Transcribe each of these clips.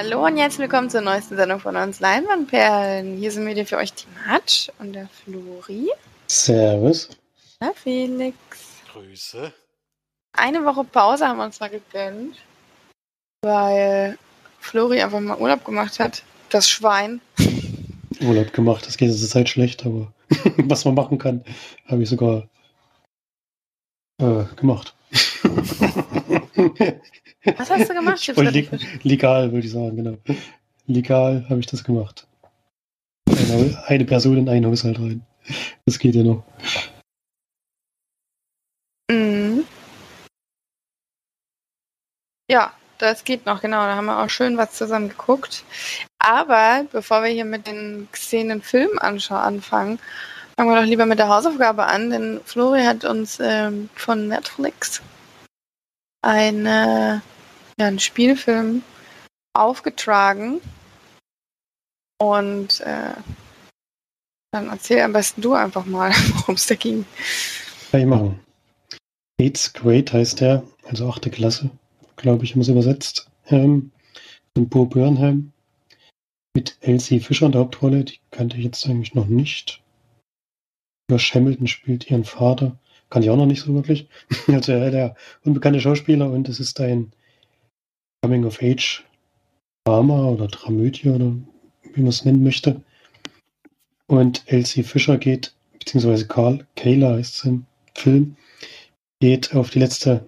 Hallo und herzlich willkommen zur neuesten Sendung von uns Leinwandperlen. Hier sind wir für euch die Matsch und der Flori. Servus. Na, Felix. Grüße. Eine Woche Pause haben wir uns mal gegönnt, weil Flori einfach mal Urlaub gemacht hat. Das Schwein. Urlaub gemacht, das geht zur Zeit schlecht, aber was man machen kann, habe ich sogar äh, gemacht. Was hast du gemacht? Leg legal, würde ich sagen, genau. Legal habe ich das gemacht. Eine, eine Person in einen Haushalt rein. Das geht ja noch. Mhm. Ja, das geht noch, genau. Da haben wir auch schön was zusammen geguckt. Aber bevor wir hier mit den Szenen Film anfangen, fangen wir doch lieber mit der Hausaufgabe an, denn Flori hat uns ähm, von Netflix eine, ja, einen Spielfilm aufgetragen. Und äh, dann erzähl am besten du einfach mal, worum es da ging. Kann ich machen. Eighth Grade heißt der, also achte Klasse, glaube ich, es übersetzt. Ähm, und Bo Burnham mit Elsie Fischer in der Hauptrolle, die kannte ich jetzt eigentlich noch nicht. Josh Hamilton spielt ihren Vater. Kann ich auch noch nicht so wirklich. Also er der unbekannte Schauspieler und es ist ein Coming of Age Drama oder Dramödie oder wie man es nennen möchte. Und Elsie Fischer geht, beziehungsweise Carl, Kayla heißt es im Film, geht auf die letzte,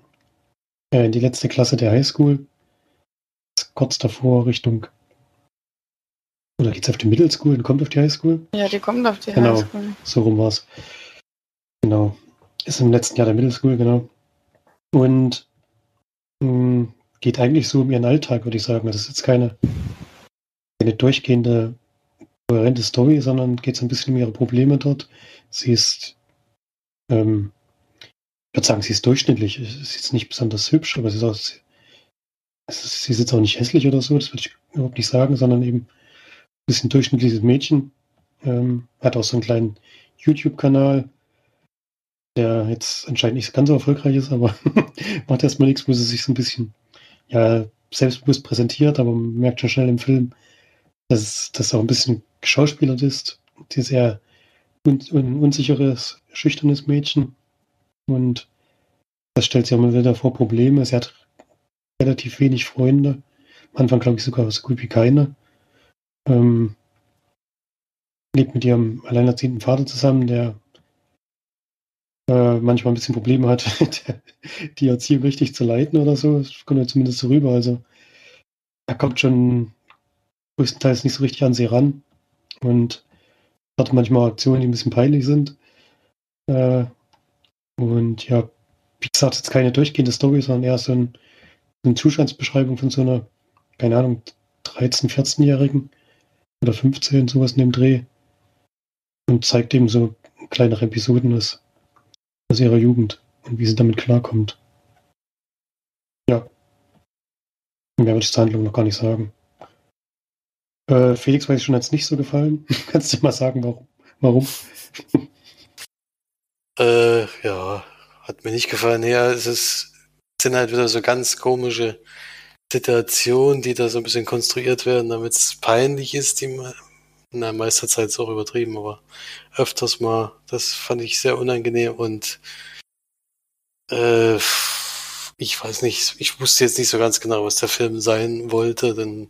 äh, in die letzte Klasse der Highschool. Kurz davor Richtung oder geht es auf die Middle School und kommt auf die Highschool? Ja, die kommt auf die genau, Highschool. So rum war es. Genau. Ist im letzten Jahr der Middle School, genau. Und mh, mm, geht eigentlich so um ihren Alltag, würde ich sagen. Das ist jetzt keine, keine durchgehende, kohärente Story, sondern geht so ein bisschen um ihre Probleme dort. Sie ist, ähm, ich würde sagen, sie ist durchschnittlich. Sie ist jetzt nicht besonders hübsch, aber sie ist auch, sie ist jetzt auch nicht hässlich oder so, das würde ich überhaupt nicht sagen, sondern eben ein bisschen durchschnittliches Mädchen. Ähm, hat auch so einen kleinen YouTube-Kanal, der jetzt anscheinend nicht ganz so erfolgreich ist, aber macht erstmal nichts, wo sie sich so ein bisschen ja, selbstbewusst präsentiert, aber man merkt schon schnell im Film, dass das auch ein bisschen geschauspielert ist. Sie ist eher un un unsicheres, schüchternes Mädchen und das stellt sie auch mal wieder vor Probleme. Sie hat relativ wenig Freunde. Am Anfang glaube ich sogar so gut wie keine. Ähm, lebt mit ihrem alleinerziehenden Vater zusammen, der äh, manchmal ein bisschen Probleme hat, die Erziehung richtig zu leiten oder so. Das kommt ja zumindest so rüber. Also er kommt schon größtenteils nicht so richtig an sie ran und hat manchmal Aktionen, die ein bisschen peinlich sind. Äh, und ja, wie gesagt, jetzt keine durchgehende Story, sondern eher so ein, eine Zustandsbeschreibung von so einer, keine Ahnung, 13-, 14-Jährigen oder 15, sowas in dem Dreh. Und zeigt eben so kleinere Episoden aus aus ihrer Jugend und wie sie damit klarkommt. Ja. Mehr würde ich zur Handlung noch gar nicht sagen. Äh, Felix weiß ich schon, es nicht so gefallen. Kannst du mal sagen, warum? Warum? äh, ja, hat mir nicht gefallen. Ja, es ist, sind halt wieder so ganz komische Situationen, die da so ein bisschen konstruiert werden, damit es peinlich ist, die na, meiste Zeit ist auch übertrieben, aber öfters mal, das fand ich sehr unangenehm und äh, ich weiß nicht, ich wusste jetzt nicht so ganz genau, was der Film sein wollte, denn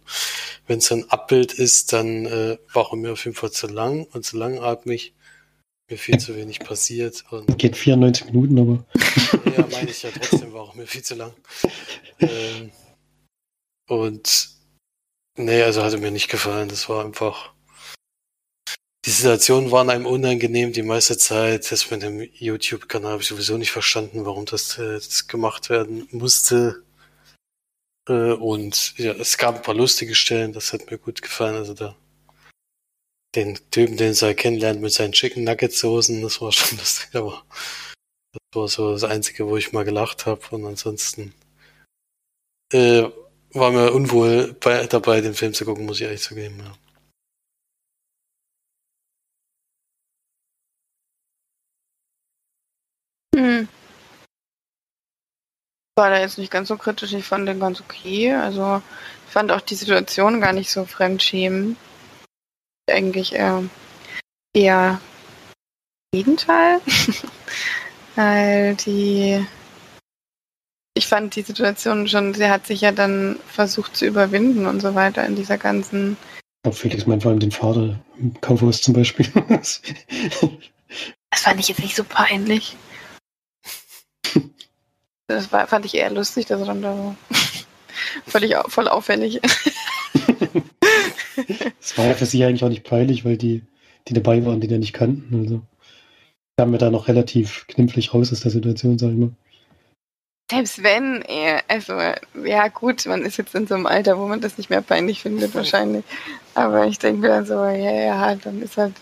wenn es ein Abbild ist, dann äh, war er mir auf jeden Fall zu lang und zu langatmig. Mir viel zu wenig passiert. Und Geht 94 Minuten, aber. ja, meine ich ja trotzdem, war auch mir viel zu lang. Ähm, und nee, also hatte mir nicht gefallen. Das war einfach die Situationen waren einem unangenehm die meiste Zeit. Das mit dem YouTube-Kanal habe ich sowieso nicht verstanden, warum das, äh, das gemacht werden musste. Äh, und ja, es gab ein paar lustige Stellen, das hat mir gut gefallen. Also da den Typen, den sie kennenlernt mit seinen Chicken Nugget Soßen, das war schon lustig, aber das war so das Einzige, wo ich mal gelacht habe. Und ansonsten äh, war mir unwohl bei, dabei, den Film zu gucken, muss ich ehrlich zugeben. Ja. War da jetzt nicht ganz so kritisch. Ich fand den ganz okay. Also ich fand auch die Situation gar nicht so fremdschämen. Eigentlich äh, eher Gegenteil. Weil die ich fand die Situation schon, sie hat sich ja dann versucht zu überwinden und so weiter in dieser ganzen. Ich glaube, Felix meint vor allem den Vater im Kaufhaus zum Beispiel. das fand ich jetzt nicht so peinlich. Das war, fand ich eher lustig, dass er dann da völlig voll auffällig. Es war ja für sie eigentlich auch nicht peinlich, weil die, die dabei waren, die da nicht kannten. Also kamen wir da noch relativ knifflig raus aus der Situation, sag ich mal. Selbst wenn, also ja gut, man ist jetzt in so einem Alter, wo man das nicht mehr peinlich findet wahrscheinlich. Aber ich denke mir dann so, ja, ja, dann ist halt,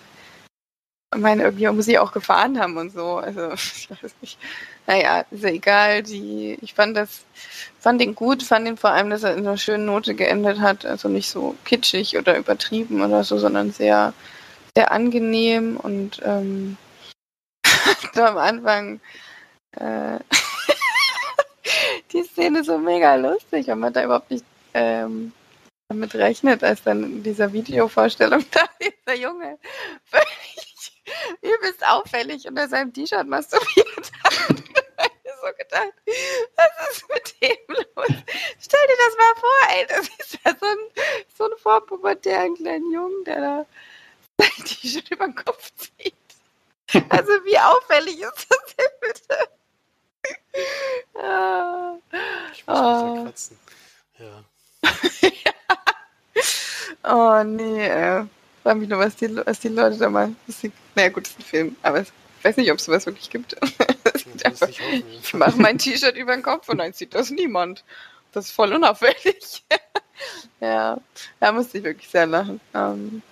ich meine, irgendwie muss ich auch gefahren haben und so. Also ich weiß nicht. Naja, ist ja egal. Die, ich fand das, fand ihn gut, fand ihn vor allem, dass er in einer schönen Note geendet hat. Also nicht so kitschig oder übertrieben oder so, sondern sehr, sehr angenehm und ähm, so am Anfang äh, die Szene so mega lustig, wenn man da überhaupt nicht ähm, damit rechnet, als dann in dieser Videovorstellung da dieser Junge übelst auffällig unter seinem T-Shirt masturbiert hat. so gedacht, was ist mit dem los? Stell dir das mal vor, ey, das ist ja so ein, so ein vorpubertären kleinen Jungen, der da sein T-Shirt über den Kopf zieht. Also wie auffällig ist das denn bitte? Ah. Ich muss oh. kratzen. Ja. oh nee, äh. Frag mich nur, was die, was die Leute da mal. Naja, gut, das ist ein Film, aber ich weiß nicht, ob es sowas wirklich gibt. einfach, ich mache mein T-Shirt über den Kopf und dann sieht das niemand. Das ist voll unauffällig. ja, da musste ich wirklich sehr lachen. Ähm,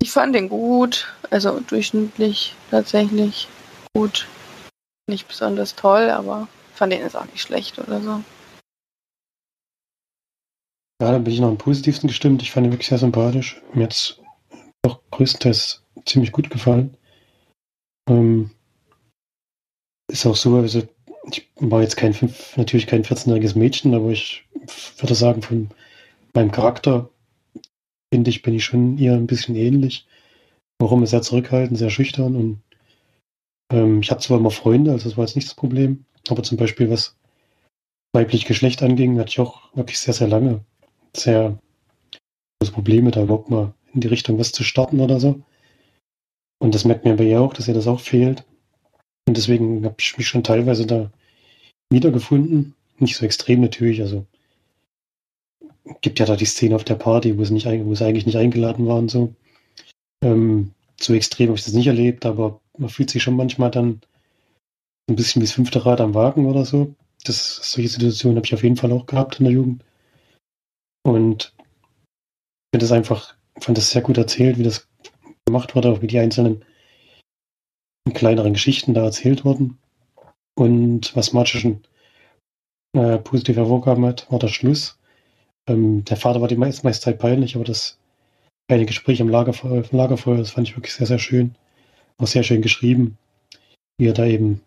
ich fand den gut, also durchschnittlich tatsächlich gut nicht besonders toll, aber fand den jetzt auch nicht schlecht oder so. Ja, da bin ich noch am positivsten gestimmt. Ich fand ihn wirklich sehr sympathisch. Mir hat es größtenteils ziemlich gut gefallen. Ähm, ist auch so, also ich war jetzt kein natürlich kein 14-jähriges Mädchen, aber ich würde sagen, von meinem Charakter finde ich, bin ich schon eher ein bisschen ähnlich. Warum ist sehr zurückhaltend, sehr schüchtern und ähm, ich habe zwar immer Freunde, also das war jetzt nicht das Problem, aber zum Beispiel was weiblich Geschlecht anging, hatte ich auch wirklich sehr, sehr lange sehr große Probleme, da überhaupt mal in die Richtung was zu starten oder so. Und das merkt man bei ihr auch, dass ihr das auch fehlt. Und deswegen habe ich mich schon teilweise da wiedergefunden. Nicht so extrem natürlich, also gibt ja da die Szene auf der Party, wo sie, nicht, wo sie eigentlich nicht eingeladen waren, so. Ähm, so extrem habe ich das nicht erlebt, aber man fühlt sich schon manchmal dann ein bisschen wie das fünfte Rad am Wagen oder so. Das, solche Situationen habe ich auf jeden Fall auch gehabt in der Jugend. Und ich finde das einfach, fand das sehr gut erzählt, wie das gemacht wurde, auch wie die einzelnen kleineren Geschichten da erzählt wurden. Und was Marge schon äh, positiv hervorgehoben hat, war der Schluss. Ähm, der Vater war die meiste, meiste Zeit peinlich, aber das eine Gespräch am Lagerfeuer, Lagerfeuer, das fand ich wirklich sehr, sehr schön auch sehr schön geschrieben, wie er da eben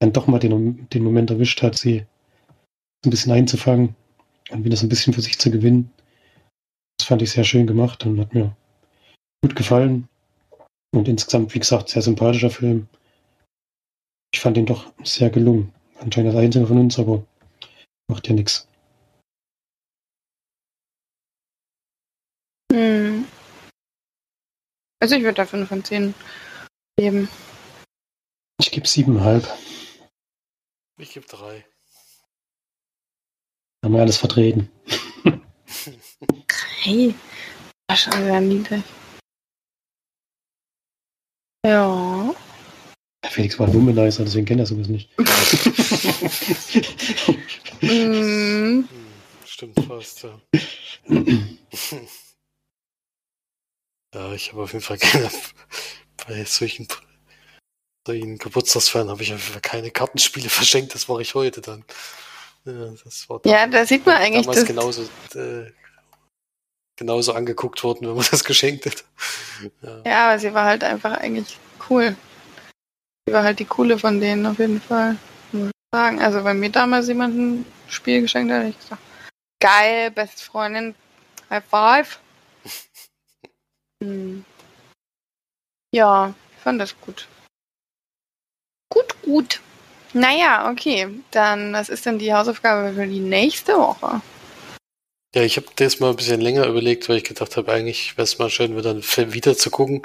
dann doch mal den, den Moment erwischt hat, sie ein bisschen einzufangen und wieder so ein bisschen für sich zu gewinnen. Das fand ich sehr schön gemacht und hat mir gut gefallen. Und insgesamt, wie gesagt, sehr sympathischer Film. Ich fand ihn doch sehr gelungen. Anscheinend das einzige von uns, aber macht ja nichts. Hm. Also ich würde da 5 von 10 geben. Ich gebe 7,5. Ich gebe 3. Haben wir alles vertreten. Hey, war schon sehr niedrig. Ja. Felix war ein Womanizer, deswegen kennt er sowas nicht. mm. Stimmt fast, ja. Ja, ich habe auf jeden Fall keine, bei solchen, solchen Geburtstagsfeiern habe ich auf jeden Fall keine Kartenspiele verschenkt, das mache ich heute dann. Ja, das war ja da sieht man eigentlich. Damals genauso, äh, genauso angeguckt worden, wenn man das geschenkt hat. Ja. ja, aber sie war halt einfach eigentlich cool. Sie war halt die coole von denen auf jeden Fall. sagen. Also wenn mir damals jemand ein Spiel geschenkt hat, hätte ich gesagt, geil, beste Freundin, High Five. Hm. Ja, ich fand das gut. Gut, gut. Naja, okay. Dann, was ist denn die Hausaufgabe für die nächste Woche? Ja, ich habe das mal ein bisschen länger überlegt, weil ich gedacht habe, eigentlich wäre es mal schön, wieder einen Film wieder zu gucken.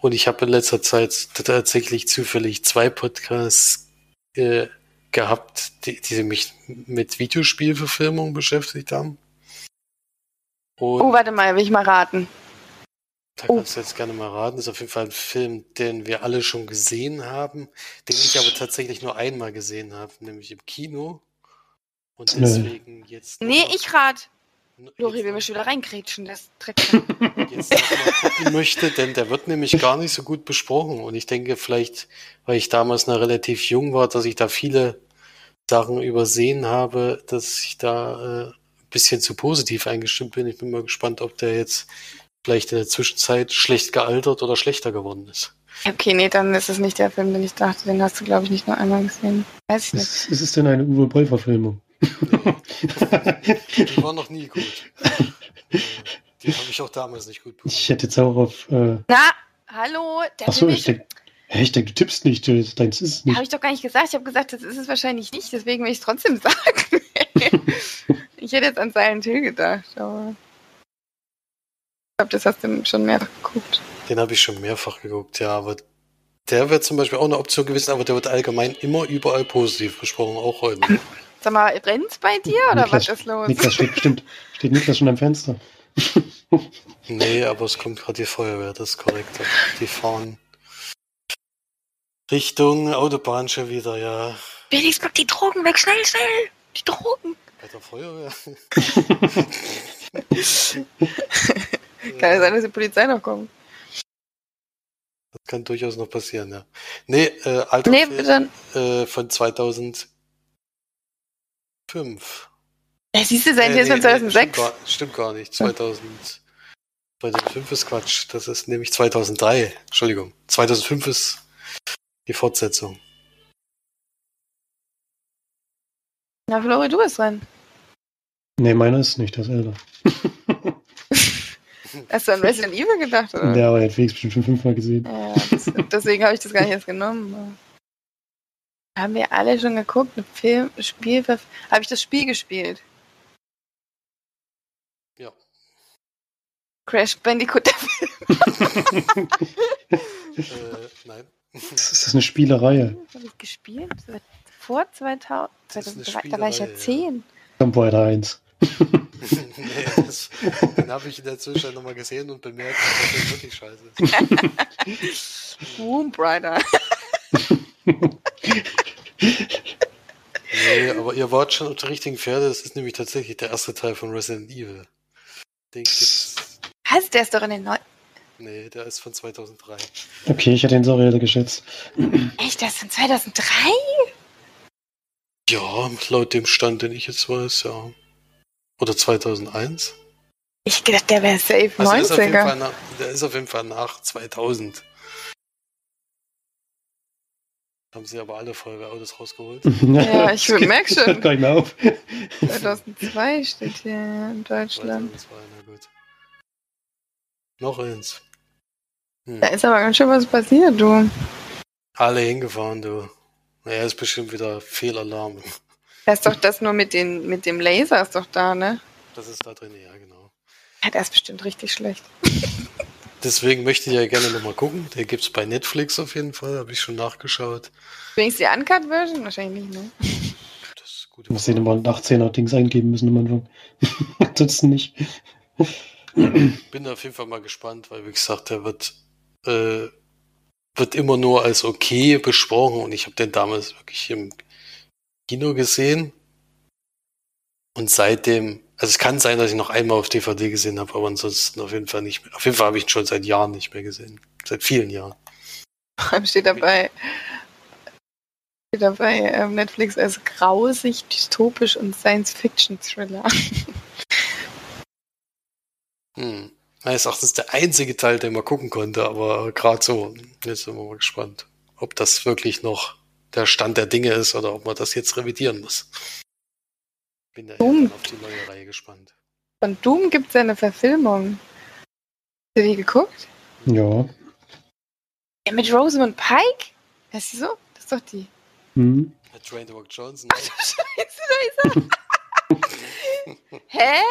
Und ich habe in letzter Zeit tatsächlich zufällig zwei Podcasts äh, gehabt, die, die mich mit Videospielverfilmung beschäftigt haben. Und Oh, warte mal, will ich mal raten. da oh. kannst du jetzt gerne mal raten. Das ist auf jeden Fall ein Film, den wir alle schon gesehen haben, den ich aber tatsächlich nur einmal gesehen habe, nämlich im Kino. Und deswegen jetzt. noch Nee, ich rat. Lori will schon wieder reingrätschen, das Dreck. jetzt gucken möchte, denn der wird nämlich gar nicht so gut besprochen. Und ich denke vielleicht, weil ich damals noch relativ jung war, dass ich da viele Sachen übersehen habe, dass ich da äh, ein bisschen zu positiv eingestimmt bin. Ich bin mal gespannt, ob der jetzt vielleicht in der Zwischenzeit schlecht gealtert oder schlechter geworden ist. okay, nee, dann ist es nicht der Film, den ich dachte. Den hast du, glaube ich, nicht nur einmal gesehen. Weiß ich nicht. Ist, ist es denn eine Uwe Boll-Verfilmung? Die war noch nie gut. Die habe ich auch damals nicht gut bekommen. ich hätte jetzt auch auf. Äh, Na, hallo, der achso, ich denke, ich denk, du tippst nicht, du, deins ist es Habe nicht. ich doch gar nicht gesagt. Ich habe gesagt, das ist es wahrscheinlich nicht, deswegen will ich es trotzdem sagen. ich hätte jetzt an Silent Hill gedacht, aber ich glaube, das hast du schon mehrfach geguckt. Den habe ich schon mehrfach geguckt, ja, aber der wäre zum Beispiel auch eine Option gewesen, aber der wird allgemein immer überall positiv besprochen, auch heute. Sag mal, rennt's bei dir oder Niklas- was ist los? Niklas steht bestimmt. Steht Niklas schon am Fenster? Nee, aber es kommt gerade die Feuerwehr, das ist korrekt. Die fahren Richtung Autobahn schon wieder, ja. Felix, pack die Drogen weg, schnell, schnell! Die Drogen! Bei der Feuerwehr. Kann ja sein, dass die Polizei noch kommt. Das kann durchaus noch passieren, ja. Nee, äh, alter Nee, Film, äh, von 2005. Ja, siehst du, sein Äh, Tier ist von nee, nee, 2006. Stimmt gar, stimmt gar nicht. 2000, 2005 ist Quatsch. Das ist nämlich 2003. Entschuldigung. 2005 ist die Fortsetzung. Na, Flori, du bist dran. Nee, meiner ist nicht, ist älter. Hast du an Resident Evil gedacht, oder? Der aber hat Felix bestimmt schon fünfmal gesehen. Ja, das, deswegen habe ich das gar nicht erst genommen. Haben wir alle schon geguckt? Ein Film, Spiel? Habe ich das Spiel gespielt? Ja. Crash Bandicoot. Äh, nein. Das ist eine Spielerei. Habe ich gespielt? Vor 2000, Das ist eine 2003, da war ich ja Spielerei, ja. 10. Tomb Raider 1. nee, das, den habe ich in der Zwischenzeit nochmal gesehen und bemerkt, dass der wirklich scheiße ist. Womb Rider. Nee, aber ihr wart schon auf der richtigen Pferde. Das ist nämlich tatsächlich der erste Teil von Resident Evil. Den gibt's. Was? Der ist doch in den Neu... Nee, der ist von 2003. Okay, ich hatte ihn so älter geschätzt. Echt, der ist von 2003? Ja, laut dem Stand, den ich jetzt weiß, ja. Oder 2001. Ich gedacht, der wäre safe Also der ist, auf jeden Fall 90er. nach, der ist auf jeden Fall nach 2000. Haben sie aber alle Feuerwehrautos rausgeholt. Ja, ich merk schon. Hört gar nicht mehr auf. 2002 steht hier in Deutschland. 2002, na gut. Noch eins. Hm. Da ist aber ganz schön was passiert, du. Alle hingefahren, du. Naja, ist bestimmt wieder Fehlalarm. Da ist doch das nur mit, den, mit dem Laser ist doch da, ne? Das ist da drin, ja, genau. Ja, der ist bestimmt richtig schlecht. Deswegen möchte ich ja gerne nochmal gucken. Der gibt's bei Netflix auf jeden Fall, habe ich schon nachgeschaut. Wenigstens die Uncut-Version? Wahrscheinlich nicht, ne? Das ist gut. Du musst den immer nach 10er Dings eingeben müssen am Anfang. Ansonsten nicht. Bin auf jeden Fall mal gespannt, weil wie gesagt, der wird, äh, wird immer nur als okay besprochen und ich habe den damals wirklich im Kino gesehen. Und seitdem, also es kann sein, dass ich noch einmal auf DVD gesehen habe, aber ansonsten auf jeden Fall nicht mehr. Auf jeden Fall habe ich ihn schon seit Jahren nicht mehr gesehen. Seit vielen Jahren. Vor allem steht dabei, steht dabei ähm, Netflix als grausig, dystopisch und Science-Fiction-Thriller. Hm. Meines Erachtens der einzige Teil, den man gucken konnte, aber gerade so. Jetzt sind wir mal gespannt, ob das wirklich noch der Stand der Dinge ist oder ob man das jetzt revidieren muss. Bin da Doom. auf die neue Reihe gespannt. Von Doom gibt es ja eine Verfilmung. Hast du die geguckt? Ja. Ja, mit Rosamund Pike? Heißt die so? Das ist doch die. Hm. Mit Dwayne The Rock Johnson. Scheiße, da ist er. Hä?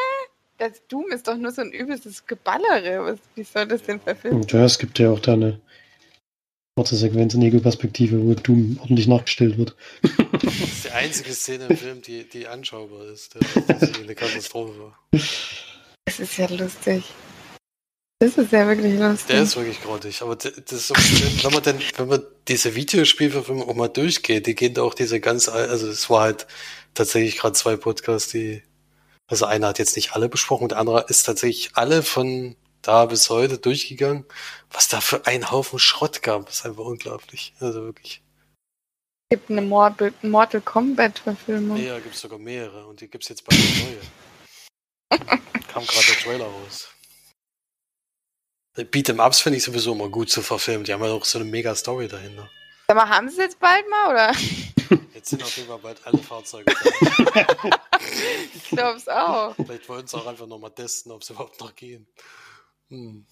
Das Doom ist doch nur so ein übelstes Geballere. Was, wie soll das denn verfilmen? Und ja, es gibt ja auch da eine kurze Sequenz in Ego-Perspektive, wo Doom ordentlich nachgestellt wird. Das ist die einzige Szene im Film, die, die anschaubar ist. Das ist eine Katastrophe. Das ist ja lustig. Das ist ja wirklich lustig. Der ist wirklich grottig. Aber das ist so, wenn man denn, wenn man diese Videospielverfilmung auch mal durchgeht, die gehen da auch diese ganz, al- also es war halt tatsächlich gerade zwei Podcasts, die, also einer hat jetzt nicht alle besprochen, der andere ist tatsächlich alle von da bis heute durchgegangen. Was da für ein Haufen Schrott gab, ist einfach unglaublich. Also wirklich. Es gibt eine Mortal, Mortal Kombat-Verfilmung. Ja, gibt's sogar mehrere und die gibt's jetzt bald eine neue. Kam gerade der Trailer raus. Beat'em Ups finde ich sowieso immer gut zu verfilmen. Die haben ja auch so eine mega Story dahinter. Sag mal, haben sie es jetzt bald mal, oder? Jetzt sind auf jeden Fall bald alle Fahrzeuge da. Ich glaube es auch. Vielleicht wollen sie auch einfach nochmal testen, ob sie überhaupt noch gehen. Hm.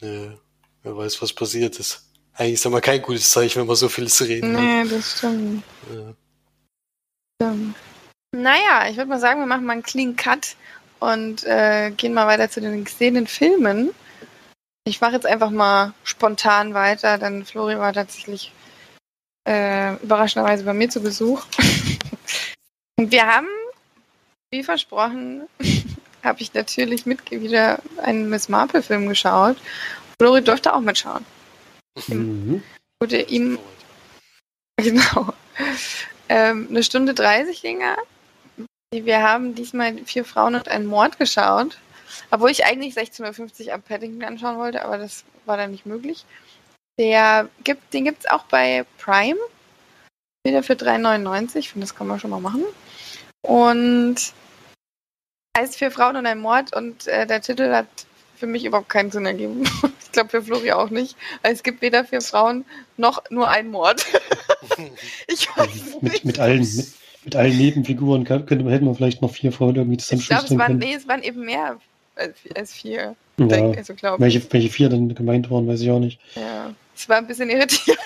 Nö. Wer weiß, was passiert ist. Eigentlich ist mal kein gutes Zeichen, wenn man so viel zu reden hat. Nee, das stimmt. Ja. stimmt. Naja, ich würde mal sagen, wir machen mal einen Clean Cut und äh, gehen mal weiter zu den gesehenen Filmen. Ich mache jetzt einfach mal spontan weiter, denn Flori war tatsächlich äh, überraschenderweise bei mir zu Besuch. und wir haben, wie versprochen, habe ich natürlich mit wieder einen Miss Marple-Film geschaut. Flori durfte auch mitschauen. Mhm. Wurde ihm Genau. Ähm, eine Stunde 30 ging er. Wir haben diesmal vier Frauen und einen Mord geschaut. Obwohl ich eigentlich 16.50 Uhr am Paddington anschauen wollte, aber das war dann nicht möglich. Der gibt, den gibt es auch bei Prime. Wieder für 3,99. Ich finde, das kann man schon mal machen. Und heißt vier Frauen und ein Mord und äh, der Titel hat für mich überhaupt keinen Sinn ergeben. ich glaube für Flori auch nicht. Weil es gibt weder vier Frauen noch nur einen Mord. ich weiß Mit, nicht. mit, allen, mit, mit allen Nebenfiguren könnte man, hätte man vielleicht noch vier Frauen irgendwie Ich glaube, es waren, können. nee, es waren eben mehr als, als vier. Ja. Denk, also. Welche, welche vier dann gemeint waren, weiß ich auch nicht. Ja. Es war ein bisschen irritierend.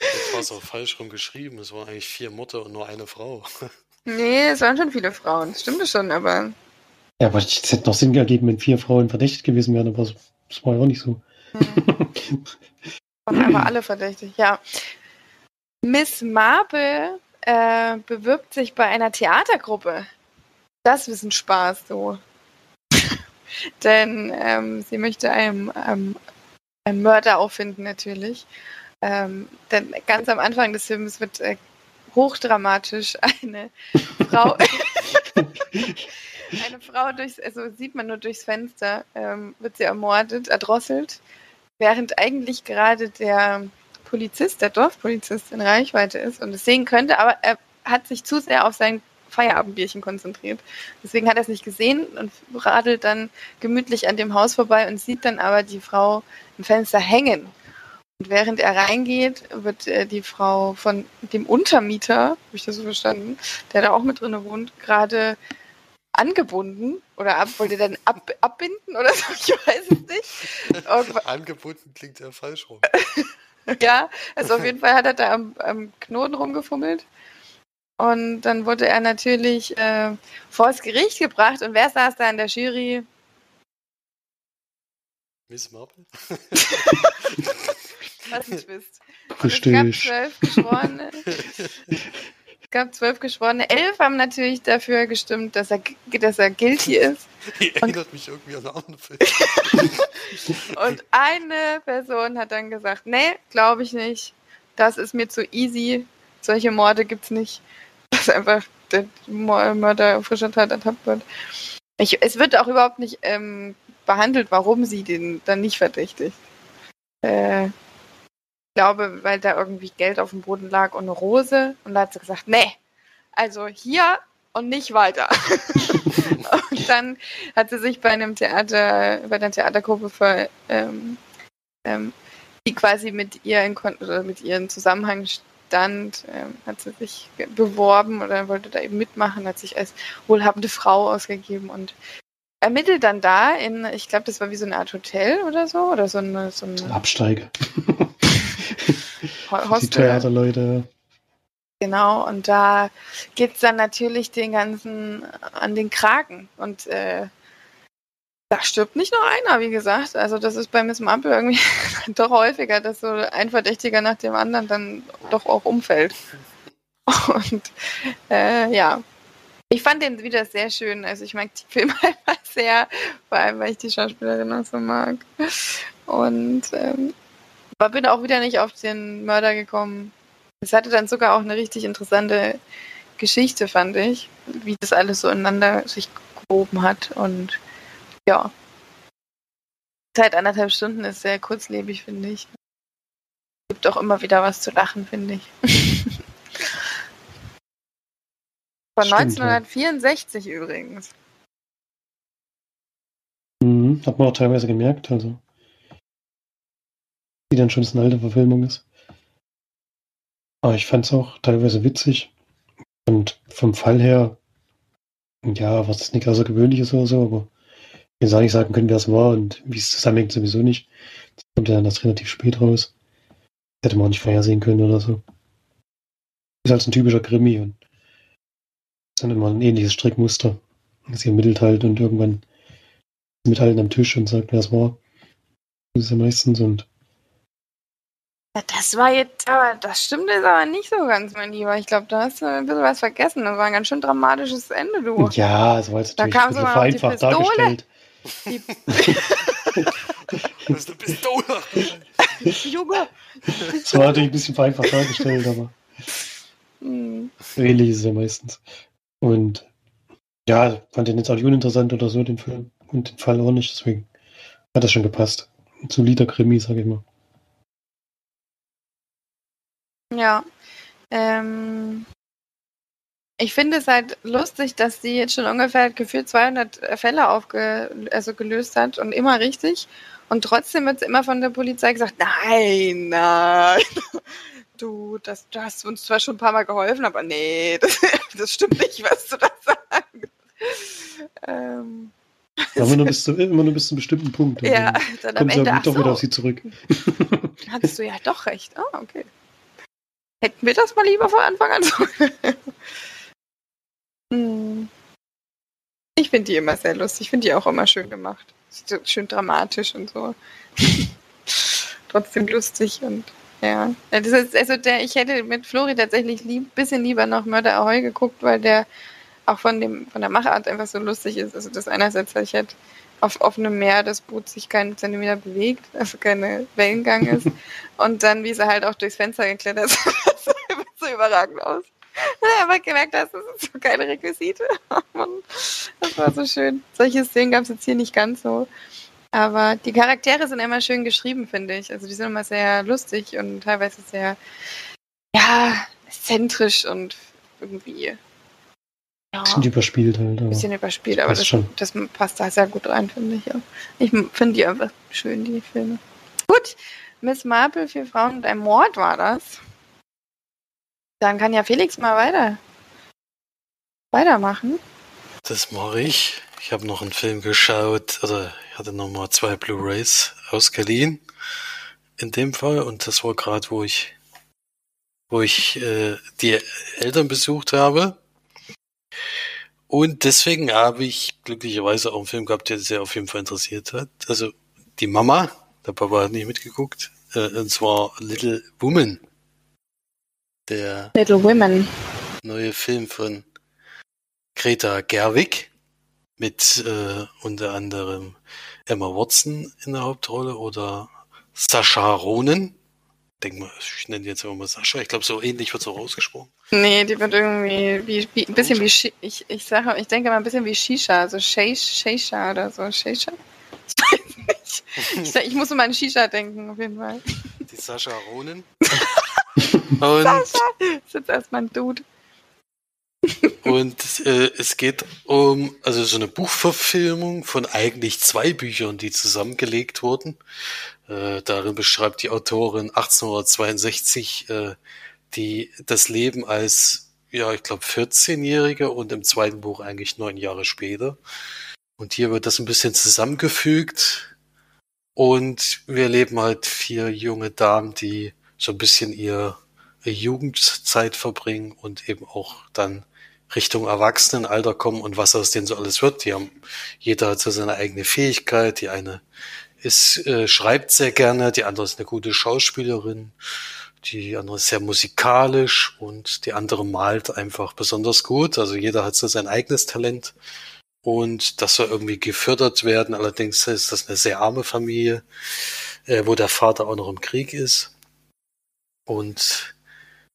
Das war es auch falsch rum geschrieben. Es waren eigentlich vier Mutter und nur eine Frau. Nee, es waren schon viele Frauen. Das stimmte schon, aber Ja, aber es hätte noch Sinn ergeben, wenn vier Frauen verdächtigt gewesen wären, aber es- das war ja auch nicht so. hm, waren einfach alle verdächtig. Ja. Miss Marple äh, bewirbt sich bei einer Theatergruppe. Das ist ein Spaß so. Denn ähm, sie möchte einen, ähm, einen Mörder auffinden, natürlich. Ähm, denn ganz am Anfang des Films wird äh, hochdramatisch eine Frau, eine Frau durchs, also sieht man nur durchs Fenster, ähm, wird sie ermordet, erdrosselt, während eigentlich gerade der Polizist, der Dorfpolizist in Reichweite ist und es sehen könnte, aber er hat sich zu sehr auf sein Feierabendbierchen konzentriert. Deswegen hat er es nicht gesehen und radelt dann gemütlich an dem Haus vorbei und sieht dann aber die Frau im Fenster hängen. Und während er reingeht, wird äh, die Frau von dem Untermieter, habe ich das so verstanden, der da auch mit drin wohnt, gerade angebunden oder ab, wollte er dann ab, abbinden oder so, ich weiß es nicht. Und, Angebunden klingt ja falsch rum. ja, also auf jeden Fall hat er da am, am Knoten rumgefummelt. Und dann wurde er natürlich äh, vor das Gericht gebracht. Und wer saß da in der Jury? Miss Marple? Was ein Twist. Es gab zwölf Geschworene. Es gab zwölf Geschworene. Elf haben natürlich dafür gestimmt, dass er, dass er guilty ist. Die erinnert mich irgendwie an einen anderen Film. Und eine Person hat dann gesagt, nee, glaube ich nicht. Das ist mir zu easy. Solche Morde gibt's nicht. Dass einfach der Mörder frischer Tat ertappt wird. Ich, es wird auch überhaupt nicht ähm, behandelt, warum sie den dann nicht verdächtigt. Äh, ich glaube, weil da irgendwie Geld auf dem Boden lag und eine Rose. Und da hat sie gesagt, nee, also hier und nicht weiter. und dann hat sie sich bei einem Theater, bei einer Theatergruppe ver, ähm, ähm, die quasi mit ihr in oder mit ihren Zusammenhang stand, ähm, hat sie sich beworben oder wollte da eben mitmachen, hat sich als wohlhabende Frau ausgegeben und ermittelt dann da in, ich glaube, das war wie so eine Art Hotel oder so, oder so eine, so eine Absteige. Hostel. Die Theaterleute. Genau, und da geht es dann natürlich den ganzen an den Kragen. Und äh, da stirbt nicht nur einer, wie gesagt. Also das ist bei Miss Marple irgendwie doch häufiger, dass so ein Verdächtiger nach dem anderen dann doch auch umfällt. Und äh, ja, ich fand den wieder sehr schön. Also ich mag die Filme einfach sehr, vor allem weil ich die Schauspielerin auch so mag. Und ähm, aber bin auch wieder nicht auf den Mörder gekommen. Es hatte dann sogar auch eine richtig interessante Geschichte, fand ich, wie das alles so ineinander sich gewoben hat. Und ja, Zeit anderthalb Stunden ist sehr kurzlebig, finde ich. Gibt auch immer wieder was zu lachen, finde ich. Von Stimmt, 1964 übrigens. Mhm, hat man auch teilweise gemerkt, also. Die dann schon eine alte Verfilmung ist. Aber ich fand es auch teilweise witzig. Und vom Fall her, ja, was ist nicht außergewöhnliches oder so, aber wir jetzt nicht sagen können, wer es war und wie es zusammenhängt, sowieso nicht. Das kommt ja dann erst relativ spät raus. Hätte man auch nicht vorhersehen können oder so. Ist halt ein typischer Krimi und ist dann immer ein ähnliches Strickmuster. Sie ermittelt halt und irgendwann ist mit allen am Tisch und sagt, wer es war. Das ist ja meistens und Das war jetzt, aber das stimmt jetzt aber nicht so ganz, mein Lieber. Ich glaube, da hast du ein bisschen was vergessen. Das war ein ganz schön dramatisches Ende, du. ja, es war jetzt Da natürlich kam ein bisschen vereinfacht Pistole. dargestellt. Die Das ist eine Pistole. Junge. Es war natürlich ein bisschen vereinfacht dargestellt, aber Hm. ähnlich ist es ja meistens. Und ja, fand den jetzt auch nicht uninteressant oder so, den Film. Und den Fall auch nicht, deswegen hat das schon gepasst. Ein solider Krimi, sag ich mal. Ja. Ähm, ich finde es halt lustig, dass sie jetzt schon ungefähr gefühlt 200 Fälle aufge also gelöst hat und immer richtig. Und trotzdem wird immer von der Polizei gesagt, nein, nein. Du, das, du hast uns zwar schon ein paar Mal geholfen, aber nee, das, das stimmt nicht, was du da sagst. Ähm, Aber nur bis zu, immer nur bis zu einem bestimmten Punkt. Und ja, dann dann am sie Ende, ach doch wieder auf so, sie zurück. hattest du ja doch recht. Ah, okay. Hätten wir das mal lieber von Anfang an so. Hm. Ich finde die immer sehr lustig. Ich finde die auch immer schön gemacht. Schön dramatisch und so. Trotzdem lustig und ja. Das ist, also der, ich hätte mit Flori tatsächlich lieb, bisschen lieber noch Mörder Ahoi geguckt, weil der auch von dem, von der Machart einfach so lustig ist. Also das einerseits, weil ich halt auf offenem Meer das Boot sich keinen Zentimeter bewegt, also keine Wellengang ist. und dann, wie sie halt auch durchs Fenster geklettert ist, überragend aus. Ja, aber gemerkt hast, das ist so keine Requisite. Mann, das war so schön. Solche Szenen gab es jetzt hier nicht ganz so. Aber die Charaktere sind immer schön geschrieben, finde ich. Also die sind immer sehr lustig und teilweise sehr, ja, exzentrisch und irgendwie, ja, Bisschen überspielt halt. Aber bisschen überspielt. Aber das, schon. das passt da sehr gut rein, finde ich. Ja. Ich finde die einfach schön, die Filme. Gut, Miss Marple, vier Frauen und ein Mord war das. Dann kann ja Felix mal weiter weitermachen. Das mache ich. Ich habe noch einen Film geschaut, oder ich hatte noch mal zwei Blu-rays ausgeliehen. In dem Fall. Und das war gerade, wo ich, wo ich äh, die Eltern besucht habe. Und deswegen habe ich glücklicherweise auch einen Film gehabt, der sehr auf jeden Fall interessiert hat. Also die Mama, der Papa hat nicht mitgeguckt, äh, und zwar Little Woman. Der Little Women. neue Film von Greta Gerwig mit äh, unter anderem Emma Watson in der Hauptrolle oder Sascha Ronen. Denk mal, ich nenne die jetzt immer mal Sascha. Ich glaube, so ähnlich wird es auch ausgesprochen. Nee, die wird irgendwie wie, wie, ein bisschen wie ich, ich sage, ich denke mal ein bisschen wie Shisha, also Shisha oder so. Shisha? Ich weiß nicht. Ich, ich muss immer an Shisha denken, auf jeden Fall. Die Sascha Ronen. Und Sascha! Ist jetzt erstmal ein Dude. Und äh, es geht um also so eine Buchverfilmung von eigentlich zwei Büchern, die zusammengelegt wurden. Äh, darin beschreibt die Autorin 1862 äh, die das Leben als ja ich glaube 14-Jährige und im zweiten Buch eigentlich neun Jahre später. Und hier wird das ein bisschen zusammengefügt und wir erleben halt vier junge Damen, die so ein bisschen ihr Jugendzeit verbringen und eben auch dann Richtung Erwachsenenalter kommen und was aus denen so alles wird. Die haben, jeder hat so seine eigene Fähigkeit. Die eine ist, äh, schreibt sehr gerne, die andere ist eine gute Schauspielerin, die andere ist sehr musikalisch und die andere malt einfach besonders gut. Also jeder hat so sein eigenes Talent und das soll irgendwie gefördert werden. Allerdings ist das eine sehr arme Familie, äh, wo der Vater auch noch im Krieg ist. Und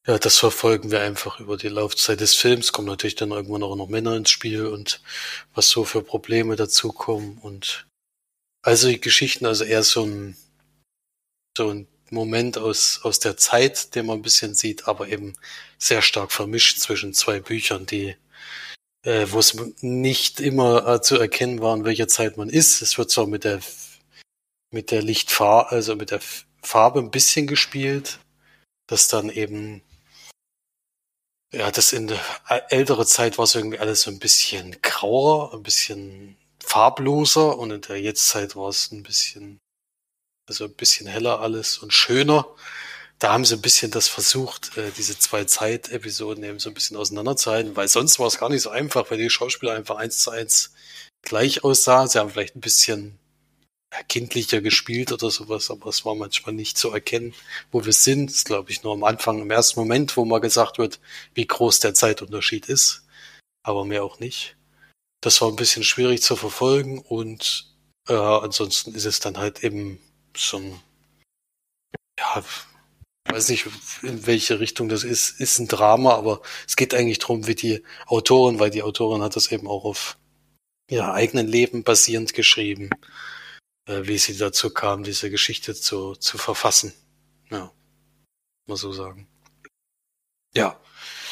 ja, das verfolgen wir einfach über die Laufzeit des Films. Kommen natürlich dann irgendwann auch noch Männer ins Spiel und was so für Probleme dazukommen. Und also die Geschichten, also eher so ein, so ein Moment aus, aus der Zeit, den man ein bisschen sieht, aber eben sehr stark vermischt zwischen zwei Büchern, die, äh, wo es nicht immer äh, zu erkennen war, in welcher Zeit man ist. Es wird zwar mit der, mit der Lichtfarbe, also mit der Farbe ein bisschen gespielt, dass dann eben ja, das in der ältere Zeit war es irgendwie alles so ein bisschen grauer, ein bisschen farbloser und in der Jetztzeit war es ein bisschen, also ein bisschen heller alles und schöner. Da haben sie ein bisschen das versucht, äh, diese zwei Zeitepisoden eben so ein bisschen auseinanderzuhalten, weil sonst war es gar nicht so einfach, weil die Schauspieler einfach eins zu eins gleich aussahen. Sie haben vielleicht ein bisschen kindlicher gespielt oder sowas, aber es war manchmal nicht zu erkennen, wo wir sind. Das glaube ich nur am Anfang, im ersten Moment, wo mal gesagt wird, wie groß der Zeitunterschied ist, aber mehr auch nicht. Das war ein bisschen schwierig zu verfolgen und äh, ansonsten ist es dann halt eben so ein, ja, weiß nicht, in welche Richtung das ist, ist ein Drama, aber es geht eigentlich darum, wie die Autorin, weil die Autorin hat das eben auch auf ihr eigenen Leben basierend geschrieben wie sie dazu kam, diese Geschichte zu, zu verfassen. Ja, mal so sagen. Ja,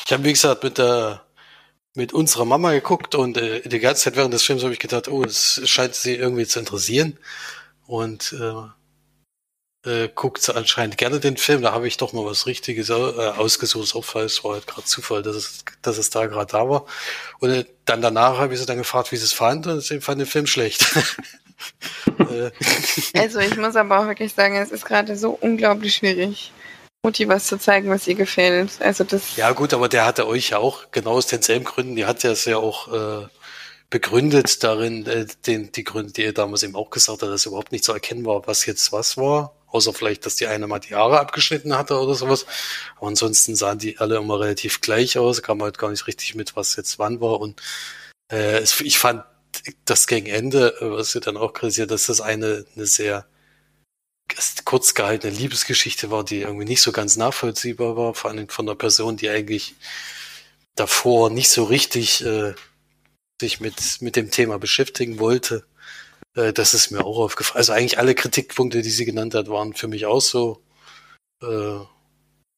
ich habe wie gesagt mit der mit unserer Mama geguckt und äh, die ganze Zeit während des Films habe ich gedacht, oh, es scheint sie irgendwie zu interessieren und äh, äh, guckt sie anscheinend gerne den Film. Da habe ich doch mal was Richtiges äh, ausgesucht. Auch falls es war halt gerade Zufall, dass es, dass es da gerade da war. Und äh, dann danach habe ich sie dann gefragt, wie sie es fand und sie fand den Film schlecht. Äh. also ich muss aber auch wirklich sagen, es ist gerade so unglaublich schwierig, Mutti was zu zeigen, was ihr gefällt. Also das. Ja gut, aber der hatte euch ja auch genau aus denselben Gründen, die hat ja es ja auch äh, begründet darin, äh, den, die Gründe, die er damals eben auch gesagt hat, dass überhaupt nicht zu erkennen war, was jetzt was war. Außer vielleicht, dass die eine mal die Haare abgeschnitten hatte oder sowas. Aber ansonsten sahen die alle immer relativ gleich aus, kam halt gar nicht richtig mit, was jetzt wann war. Und äh, ich fand das gegen Ende, was wir dann auch kritisiert, dass das eine, eine sehr kurz gehaltene Liebesgeschichte war, die irgendwie nicht so ganz nachvollziehbar war, vor allem von einer Person, die eigentlich davor nicht so richtig äh, sich mit, mit dem Thema beschäftigen wollte. Äh, das ist mir auch aufgefallen. Also eigentlich alle Kritikpunkte, die sie genannt hat, waren für mich auch so. Äh,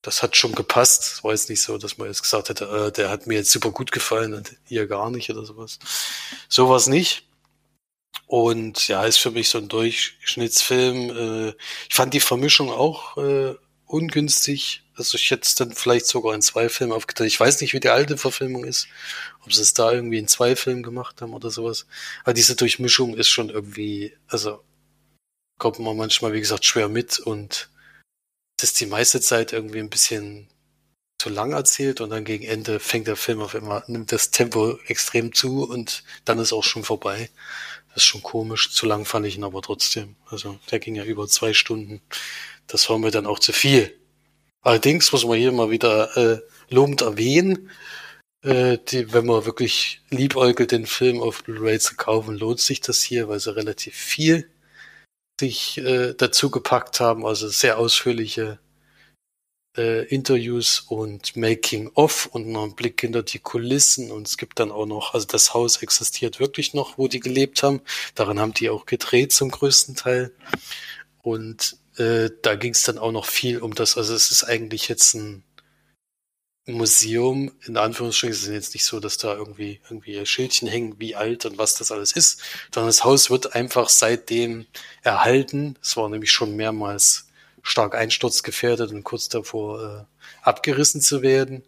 das hat schon gepasst. War jetzt nicht so, dass man jetzt gesagt hätte, äh, der hat mir jetzt super gut gefallen und ihr gar nicht oder sowas. Sowas nicht. Und ja, ist für mich so ein Durchschnittsfilm. Äh, ich fand die Vermischung auch äh, ungünstig. Also ich hätte es dann vielleicht sogar in zwei Filmen aufgeteilt. Ich weiß nicht, wie die alte Verfilmung ist, ob sie es da irgendwie in zwei Filmen gemacht haben oder sowas. Aber diese Durchmischung ist schon irgendwie, also kommt man manchmal, wie gesagt, schwer mit und das ist die meiste Zeit irgendwie ein bisschen zu lang erzählt und dann gegen Ende fängt der Film auf einmal, nimmt das Tempo extrem zu und dann ist auch schon vorbei. Das ist schon komisch. Zu lang fand ich ihn aber trotzdem. Also der ging ja über zwei Stunden. Das war mir dann auch zu viel. Allerdings muss man hier mal wieder äh, lobend erwähnen, äh, die, wenn man wirklich liebäugelt, den Film auf Blu-ray zu kaufen, lohnt sich das hier, weil sie relativ viel sich äh, dazu gepackt haben, also sehr ausführliche äh, Interviews und Making of und noch ein Blick hinter die Kulissen und es gibt dann auch noch, also das Haus existiert wirklich noch, wo die gelebt haben. Daran haben die auch gedreht zum größten Teil. Und äh, da ging es dann auch noch viel um das, also es ist eigentlich jetzt ein Museum, in Anführungsstrichen, ist jetzt nicht so, dass da irgendwie, irgendwie Schildchen hängen, wie alt und was das alles ist, sondern das Haus wird einfach seitdem erhalten. Es war nämlich schon mehrmals stark einsturzgefährdet und kurz davor äh, abgerissen zu werden.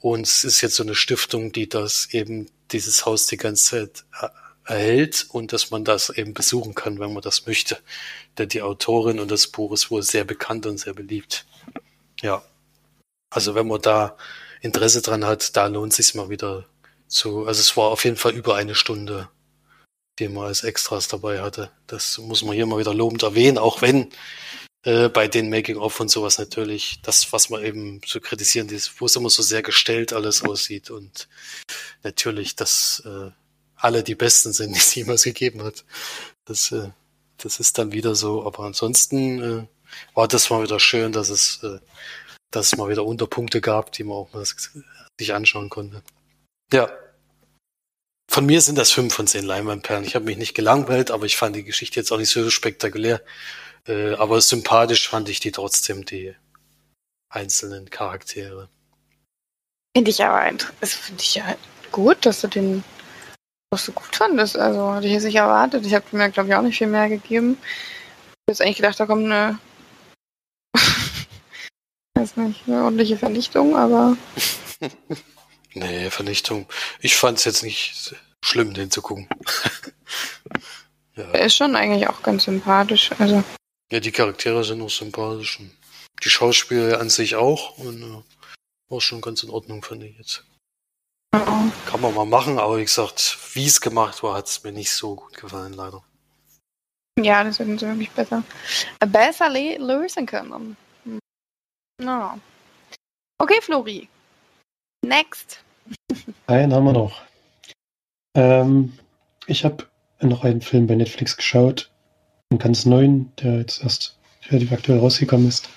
Und es ist jetzt so eine Stiftung, die das eben, dieses Haus die ganze Zeit äh, erhält und dass man das eben besuchen kann, wenn man das möchte. Denn die Autorin und das Buch ist wohl sehr bekannt und sehr beliebt. Ja. Also wenn man da Interesse dran hat, da lohnt sich mal wieder zu. Also es war auf jeden Fall über eine Stunde, die man als Extras dabei hatte. Das muss man hier mal wieder lobend erwähnen, auch wenn äh, bei den Making-of und sowas natürlich das, was man eben zu kritisieren ist, wo es immer so sehr gestellt alles aussieht und natürlich, dass äh, alle die Besten sind, die es jemals gegeben hat. Das, äh, das ist dann wieder so. Aber ansonsten äh, war das mal wieder schön, dass es, äh, dass es mal wieder Unterpunkte gab, die man auch mal sich anschauen konnte. Ja. Von mir sind das fünf von zehn Leinwandperlen. Ich habe mich nicht gelangweilt, aber ich fand die Geschichte jetzt auch nicht so spektakulär. Äh, aber sympathisch fand ich die trotzdem, die einzelnen Charaktere. Finde ich aber das finde ich ja gut, dass du den was du gut fandest. Also hatte ich jetzt nicht erwartet. Ich habe mir, glaube ich, auch nicht viel mehr gegeben. Ich habe jetzt eigentlich gedacht, da kommt eine, weiß nicht, eine ordentliche Vernichtung, aber. nee, Vernichtung. Ich fand es jetzt nicht schlimm, den zu gucken. ja. Er ist schon eigentlich auch ganz sympathisch. Also. Ja, die Charaktere sind auch sympathisch. Und die Schauspieler an sich auch. Und äh, war schon ganz in Ordnung, fand ich jetzt. Kann man mal machen, aber wie gesagt, wie es gemacht war, hat es mir nicht so gut gefallen, leider. Ja, das hätten sie wirklich besser, besser lösen können. No. Okay, Flori. Next. Einen haben wir noch. Ähm, ich habe noch einen Film bei Netflix geschaut. Einen ganz neuen, der jetzt erst relativ aktuell rausgekommen ist.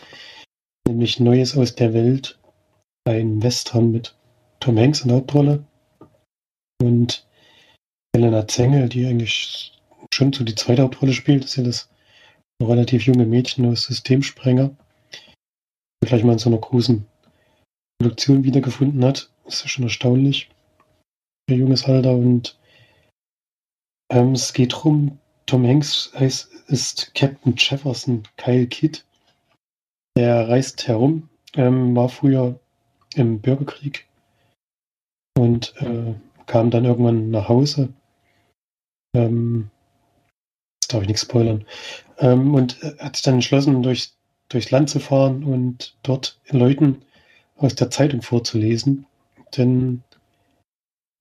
Nämlich Neues aus der Welt. Ein Western mit Tom Hanks in der Hauptrolle und Helena Zengel, die eigentlich schon so die zweite Hauptrolle spielt, das ist ja das relativ junge Mädchen aus Systemsprenger, gleich mal in so einer großen Produktion wiedergefunden hat. Das ist ja schon erstaunlich. Ihr junges Alter und ähm, es geht darum, Tom Hanks heißt, ist Captain Jefferson Kyle Kidd. Der reist herum, ähm, war früher im Bürgerkrieg und äh, kam dann irgendwann nach Hause. Ähm, darf ich nicht spoilern. Ähm, und äh, hat sich dann entschlossen, durch, durchs Land zu fahren und dort Leuten aus der Zeitung vorzulesen. Denn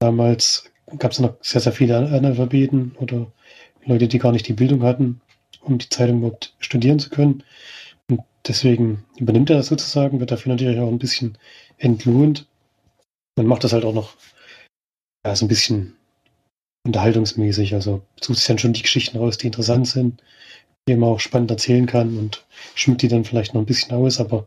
damals gab es noch sehr, sehr viele Analphabeten oder Leute, die gar nicht die Bildung hatten, um die Zeitung überhaupt studieren zu können. Und deswegen übernimmt er das sozusagen, wird dafür natürlich auch ein bisschen entlohnt man macht das halt auch noch ja, so ein bisschen unterhaltungsmäßig. Also sucht sich dann schon die Geschichten raus, die interessant sind, die auch spannend erzählen kann und schmückt die dann vielleicht noch ein bisschen aus, aber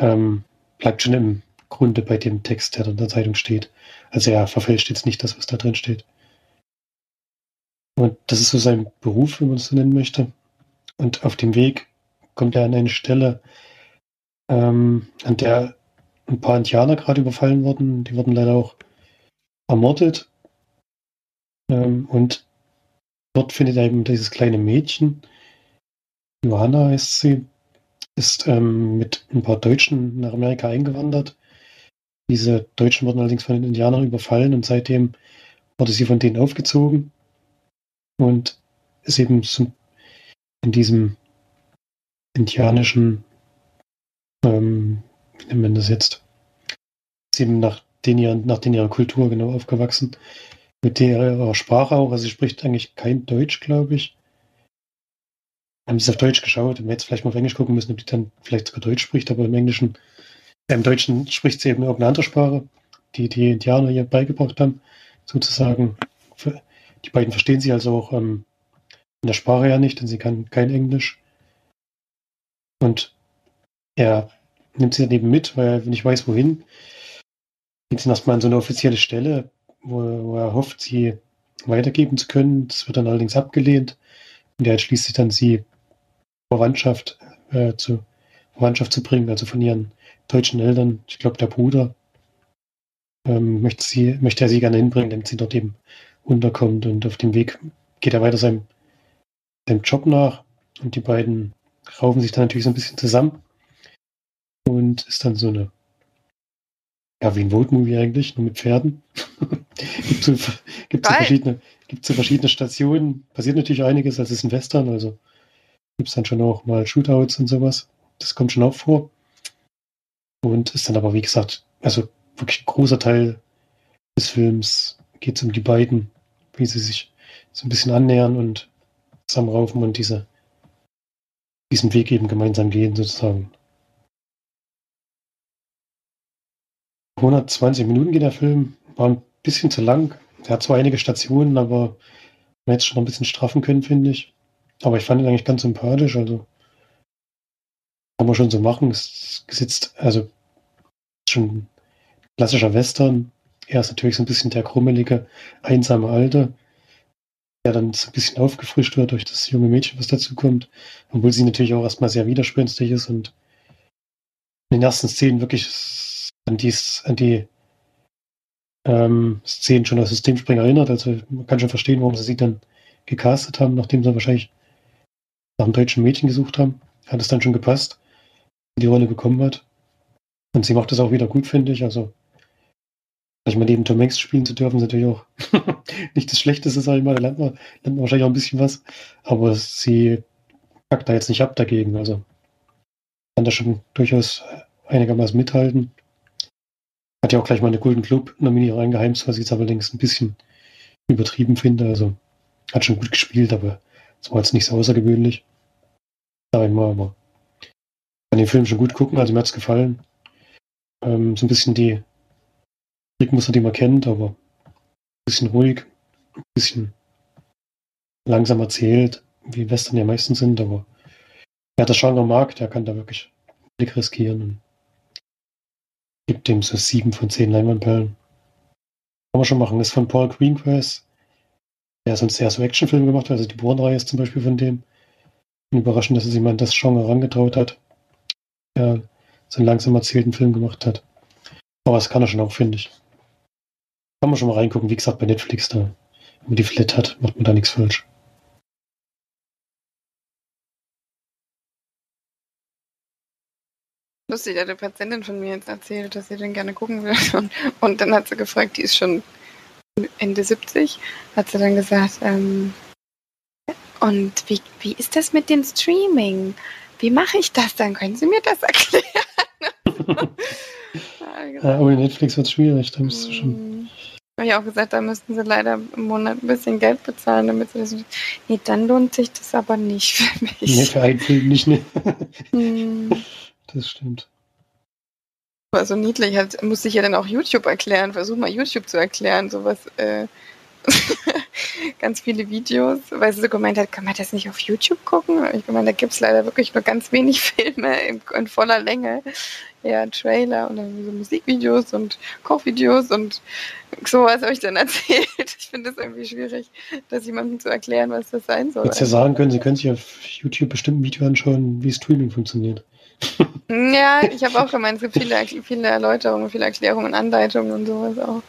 ähm, bleibt schon im Grunde bei dem Text, der in der Zeitung steht. Also er verfälscht jetzt nicht das, was da drin steht. Und das ist so sein Beruf, wenn man es so nennen möchte. Und auf dem Weg kommt er an eine Stelle, ähm, an der ein paar Indianer gerade überfallen worden. Die wurden leider auch ermordet. Ähm, und dort findet eben dieses kleine Mädchen, Johanna heißt sie, ist ähm, mit ein paar Deutschen nach Amerika eingewandert. Diese Deutschen wurden allerdings von den Indianern überfallen und seitdem wurde sie von denen aufgezogen und ist eben in diesem indianischen ähm, wie nennt man das jetzt? Ist eben nach den nach den ihrer Kultur genau aufgewachsen. Mit ihrer Sprache auch. Also sie spricht eigentlich kein Deutsch, glaube ich. Haben es auf Deutsch geschaut. Wir jetzt vielleicht mal auf Englisch gucken müssen, ob die dann vielleicht sogar Deutsch spricht, aber im Englischen, im Deutschen spricht sie eben irgendeine andere Sprache, die die Indianer ihr beigebracht haben, sozusagen. Die beiden verstehen sie also auch ähm, in der Sprache ja nicht, denn sie kann kein Englisch. Und er nimmt sie dann eben mit, weil er nicht weiß, wohin. Geht sie erstmal an so eine offizielle Stelle, wo, wo, er hofft, sie weitergeben zu können. Das wird dann allerdings abgelehnt. Und er entschließt sich dann, sie Verwandtschaft äh, zu Verwandtschaft zu bringen, also von ihren deutschen Eltern. Ich glaube, der Bruder ähm, möchte, sie, möchte er sie gerne hinbringen, damit sie dort eben unterkommt. Und auf dem Weg geht er weiter seinem, seinem Job nach. Und die beiden raufen sich dann natürlich so ein bisschen zusammen. Und ist dann so eine, ja, wie ein Vote-Movie eigentlich, nur mit Pferden. gibt so, gibt so verschiedene, so verschiedene Stationen. Passiert natürlich einiges, als es ein Western, also gibt es dann schon auch mal Shootouts und sowas. Das kommt schon auch vor. Und ist dann aber, wie gesagt, also wirklich ein großer Teil des Films geht es um die beiden, wie sie sich so ein bisschen annähern und zusammenraufen und diese, diesen Weg eben gemeinsam gehen, sozusagen. 120 Minuten geht der Film, war ein bisschen zu lang. Er hat zwar einige Stationen, aber man hätte es schon ein bisschen straffen können, finde ich. Aber ich fand ihn eigentlich ganz sympathisch, also kann man schon so machen. Es sitzt, also schon klassischer Western. Er ist natürlich so ein bisschen der krummelige, einsame Alte, der dann so ein bisschen aufgefrischt wird durch das junge Mädchen, was dazu kommt. Obwohl sie natürlich auch erstmal sehr widerspenstig ist und in den ersten Szenen wirklich an die, an die ähm, Szenen schon aus Systemspringer erinnert. Also man kann schon verstehen, warum sie sie dann gecastet haben, nachdem sie wahrscheinlich nach einem deutschen Mädchen gesucht haben. Hat es dann schon gepasst, die Rolle bekommen hat. Und sie macht das auch wieder gut, finde ich. Also, ich mal neben Tom Hanks spielen zu dürfen, ist natürlich auch nicht das Schlechteste, sag ich mal. Da lernt man, lernt man wahrscheinlich auch ein bisschen was. Aber sie packt da jetzt nicht ab dagegen. Also, kann da schon durchaus einigermaßen mithalten. Hat ja auch gleich mal eine Golden Globe-Nominierung eingeheimst, was ich jetzt allerdings ein bisschen übertrieben finde. Also, hat schon gut gespielt, aber es war jetzt nicht so außergewöhnlich. Ich mal, aber kann den Film schon gut gucken, also mir hat es gefallen. Ähm, so ein bisschen die Trickmuster, die man kennt, aber ein bisschen ruhig, ein bisschen langsam erzählt, wie Western ja meistens sind, aber wer das Genre mag, der kann da wirklich einen Blick riskieren gibt dem so sieben von zehn Leinwandperlen. Kann man schon machen. Ist von Paul Greengrass. Der sonst eher so Actionfilme gemacht hat, also die Bourne-Reihe ist zum Beispiel von dem. Überraschend, dass es jemand das Genre herangetraut hat. Der so einen langsam erzählten Film gemacht hat. Aber das kann er schon auch, finde ich. Kann man schon mal reingucken. Wie gesagt, bei Netflix da. Wenn man die Flat hat, macht man da nichts falsch. Lustig, hat eine Patientin von mir jetzt erzählt, dass sie den gerne gucken will. Und, und dann hat sie gefragt, die ist schon Ende 70, hat sie dann gesagt, ähm, und wie, wie ist das mit dem Streaming? Wie mache ich das dann? Können Sie mir das erklären? ja, ohne Netflix wird es schwierig, da müsstest du schon. Hm. Habe ich auch gesagt, da müssten sie leider im Monat ein bisschen Geld bezahlen, damit sie das. Nee, dann lohnt sich das aber nicht für mich. Nee, für einen Film nicht, ne? Das stimmt. War so niedlich, halt, muss ich ja dann auch YouTube erklären. Versuch mal YouTube zu erklären, sowas. Äh, ganz viele Videos, weil sie so gemeint hat, kann man das nicht auf YouTube gucken? Ich meine, da gibt es leider wirklich nur ganz wenig Filme in, in voller Länge. Ja, Trailer und dann so Musikvideos und Kochvideos und sowas habe ich dann erzählt. Ich finde es irgendwie schwierig, das jemandem zu erklären, was das sein soll. Jetzt ja sagen können, Sie können sich auf YouTube bestimmt ein Video anschauen, wie Streaming funktioniert. Ja, ich habe auch gemeint, es gibt viele, viele Erläuterungen, viele Erklärungen, Anleitungen und sowas auch.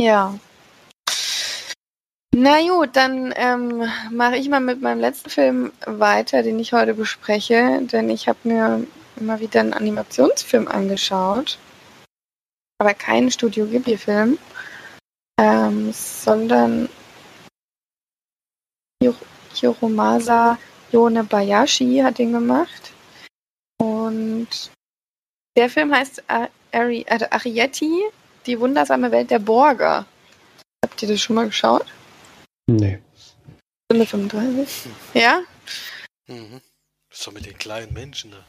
Ja. Na gut, dann ähm, mache ich mal mit meinem letzten Film weiter, den ich heute bespreche, denn ich habe mir immer wieder einen Animationsfilm angeschaut, aber keinen Studio Ghibli-Film, ähm, sondern Hiromasa Yonebayashi hat den gemacht und der Film heißt Ari Arietti die wundersame Welt der Borger. Habt ihr das schon mal geschaut? Nee. Stunde 35. Ja? Mhm. Das ist doch mit den kleinen Menschen da.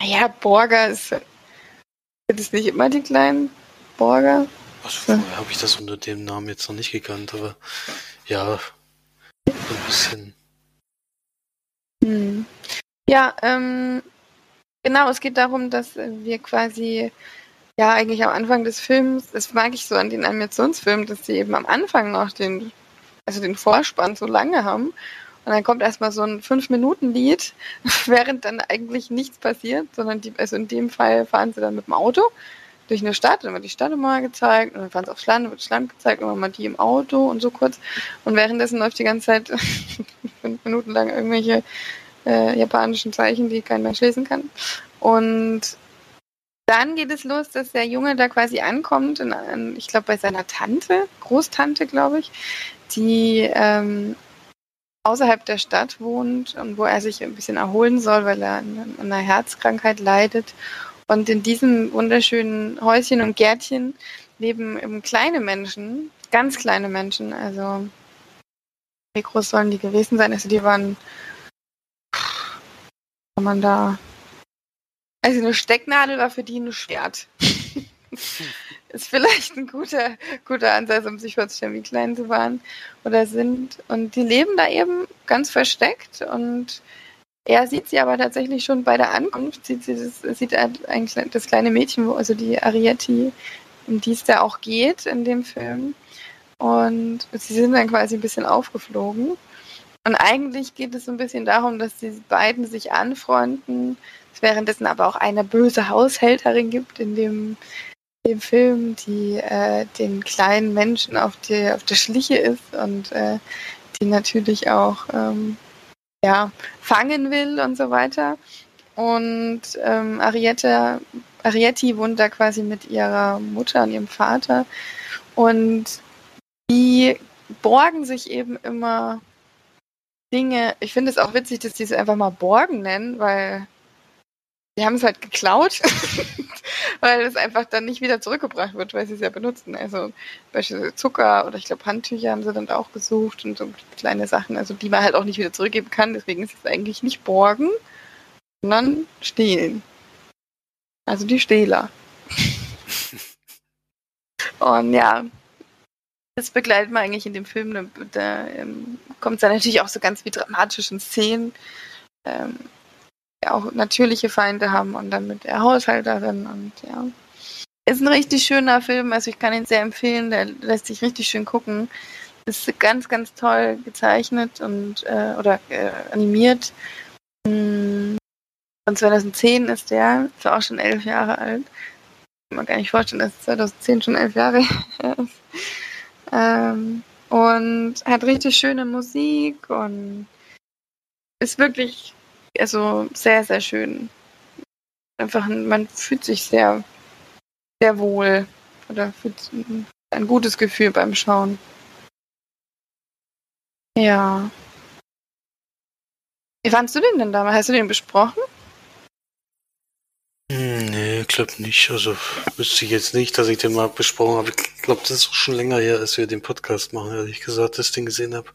Naja, Borger ist. Sind es nicht immer die kleinen Borger? Also, ja. habe ich das unter dem Namen jetzt noch nicht gekannt, aber ja, so ein bisschen. Hm. Ja, ähm, genau, es geht darum, dass wir quasi ja, eigentlich am Anfang des Films, das mag ich so an den Animationsfilmen, dass sie eben am Anfang noch den, also den Vorspann so lange haben Und dann kommt erstmal so ein Fünf-Minuten-Lied, während dann eigentlich nichts passiert, sondern die, also in dem Fall fahren sie dann mit dem Auto durch eine Stadt, dann wird die Stadt immer gezeigt, und dann fahren sie aufs Land, dann wird das Land gezeigt, und dann mal die im Auto und so kurz. Und währenddessen läuft die ganze Zeit fünf Minuten lang irgendwelche äh, japanischen Zeichen, die kein Mensch lesen kann. Und dann geht es los, dass der Junge da quasi ankommt, in, in, ich glaube bei seiner Tante, Großtante, glaube ich, die ähm, außerhalb der Stadt wohnt und wo er sich ein bisschen erholen soll, weil er an einer Herzkrankheit leidet. Und in diesem wunderschönen Häuschen und Gärtchen leben eben kleine Menschen, ganz kleine Menschen. Also wie groß sollen die gewesen sein? Also die waren, kann man da also eine Stecknadel war für die ein Schwert. ist vielleicht ein guter, guter Ansatz, um sich vorzustellen, wie klein sie waren oder sind. Und die leben da eben ganz versteckt und er sieht sie aber tatsächlich schon bei der Ankunft, sieht sie das, sieht eigentlich das kleine Mädchen, also die Arietti, um die es da auch geht in dem Film. Und sie sind dann quasi ein bisschen aufgeflogen. Und eigentlich geht es so ein bisschen darum, dass die beiden sich anfreunden, es währenddessen aber auch eine böse Haushälterin gibt in dem, dem Film, die äh, den kleinen Menschen auf, die, auf der Schliche ist und äh, die natürlich auch ähm, ja, fangen will und so weiter. Und ähm, Arietta, Arietti wohnt da quasi mit ihrer Mutter und ihrem Vater. Und die borgen sich eben immer Dinge. Ich finde es auch witzig, dass die sie einfach mal Borgen nennen, weil die haben es halt geklaut, weil es einfach dann nicht wieder zurückgebracht wird, weil sie es ja benutzen. Also beispielsweise Zucker oder ich glaube Handtücher haben sie dann auch gesucht und so kleine Sachen, also die man halt auch nicht wieder zurückgeben kann. Deswegen ist es eigentlich nicht borgen, sondern stehlen. Also die Stehler. und ja, das begleitet man eigentlich in dem Film. Da, da ähm, kommt es dann natürlich auch so ganz wie dramatischen Szenen. Ähm, auch natürliche Feinde haben und dann mit der Haushälterin und ja. Ist ein richtig schöner Film, also ich kann ihn sehr empfehlen, der lässt sich richtig schön gucken. Ist ganz, ganz toll gezeichnet und äh, oder äh, animiert. Hm, von 2010 ist der, ist auch schon elf Jahre alt. Kann man gar nicht vorstellen, dass 2010 schon elf Jahre ist. Ähm, und hat richtig schöne Musik und ist wirklich also sehr, sehr schön. Einfach, man fühlt sich sehr, sehr wohl oder fühlt ein gutes Gefühl beim Schauen. Ja. Wie fandest du den denn damals? Hast du den besprochen? Hm, nee, glaub nicht. Also wüsste ich jetzt nicht, dass ich den mal besprochen habe. Ich glaube, das ist schon länger her, als wir den Podcast machen, ehrlich gesagt, das Ding gesehen habe.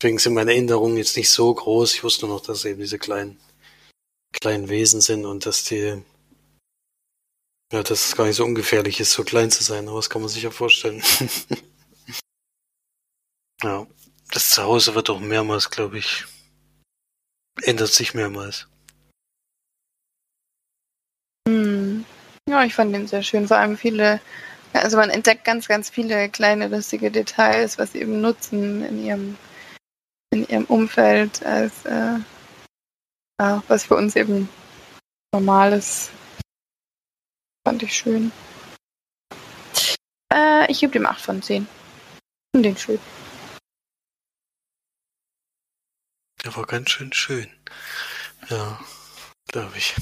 Deswegen sind meine Erinnerungen jetzt nicht so groß. Ich wusste nur noch, dass eben diese kleinen, kleinen Wesen sind und dass die, ja, dass es gar nicht so ungefährlich ist, so klein zu sein, aber das kann man sich ja vorstellen. ja, das Zuhause wird auch mehrmals, glaube ich, ändert sich mehrmals. Hm. Ja, ich fand den sehr schön. Vor allem viele, also man entdeckt ganz, ganz viele kleine lustige Details, was sie eben nutzen in ihrem in ihrem Umfeld als äh, ja, was für uns eben normal ist. Fand ich schön. Äh, ich gebe dem 8 von 10. Und den schön. Der war ganz schön schön. Ja, glaube ich.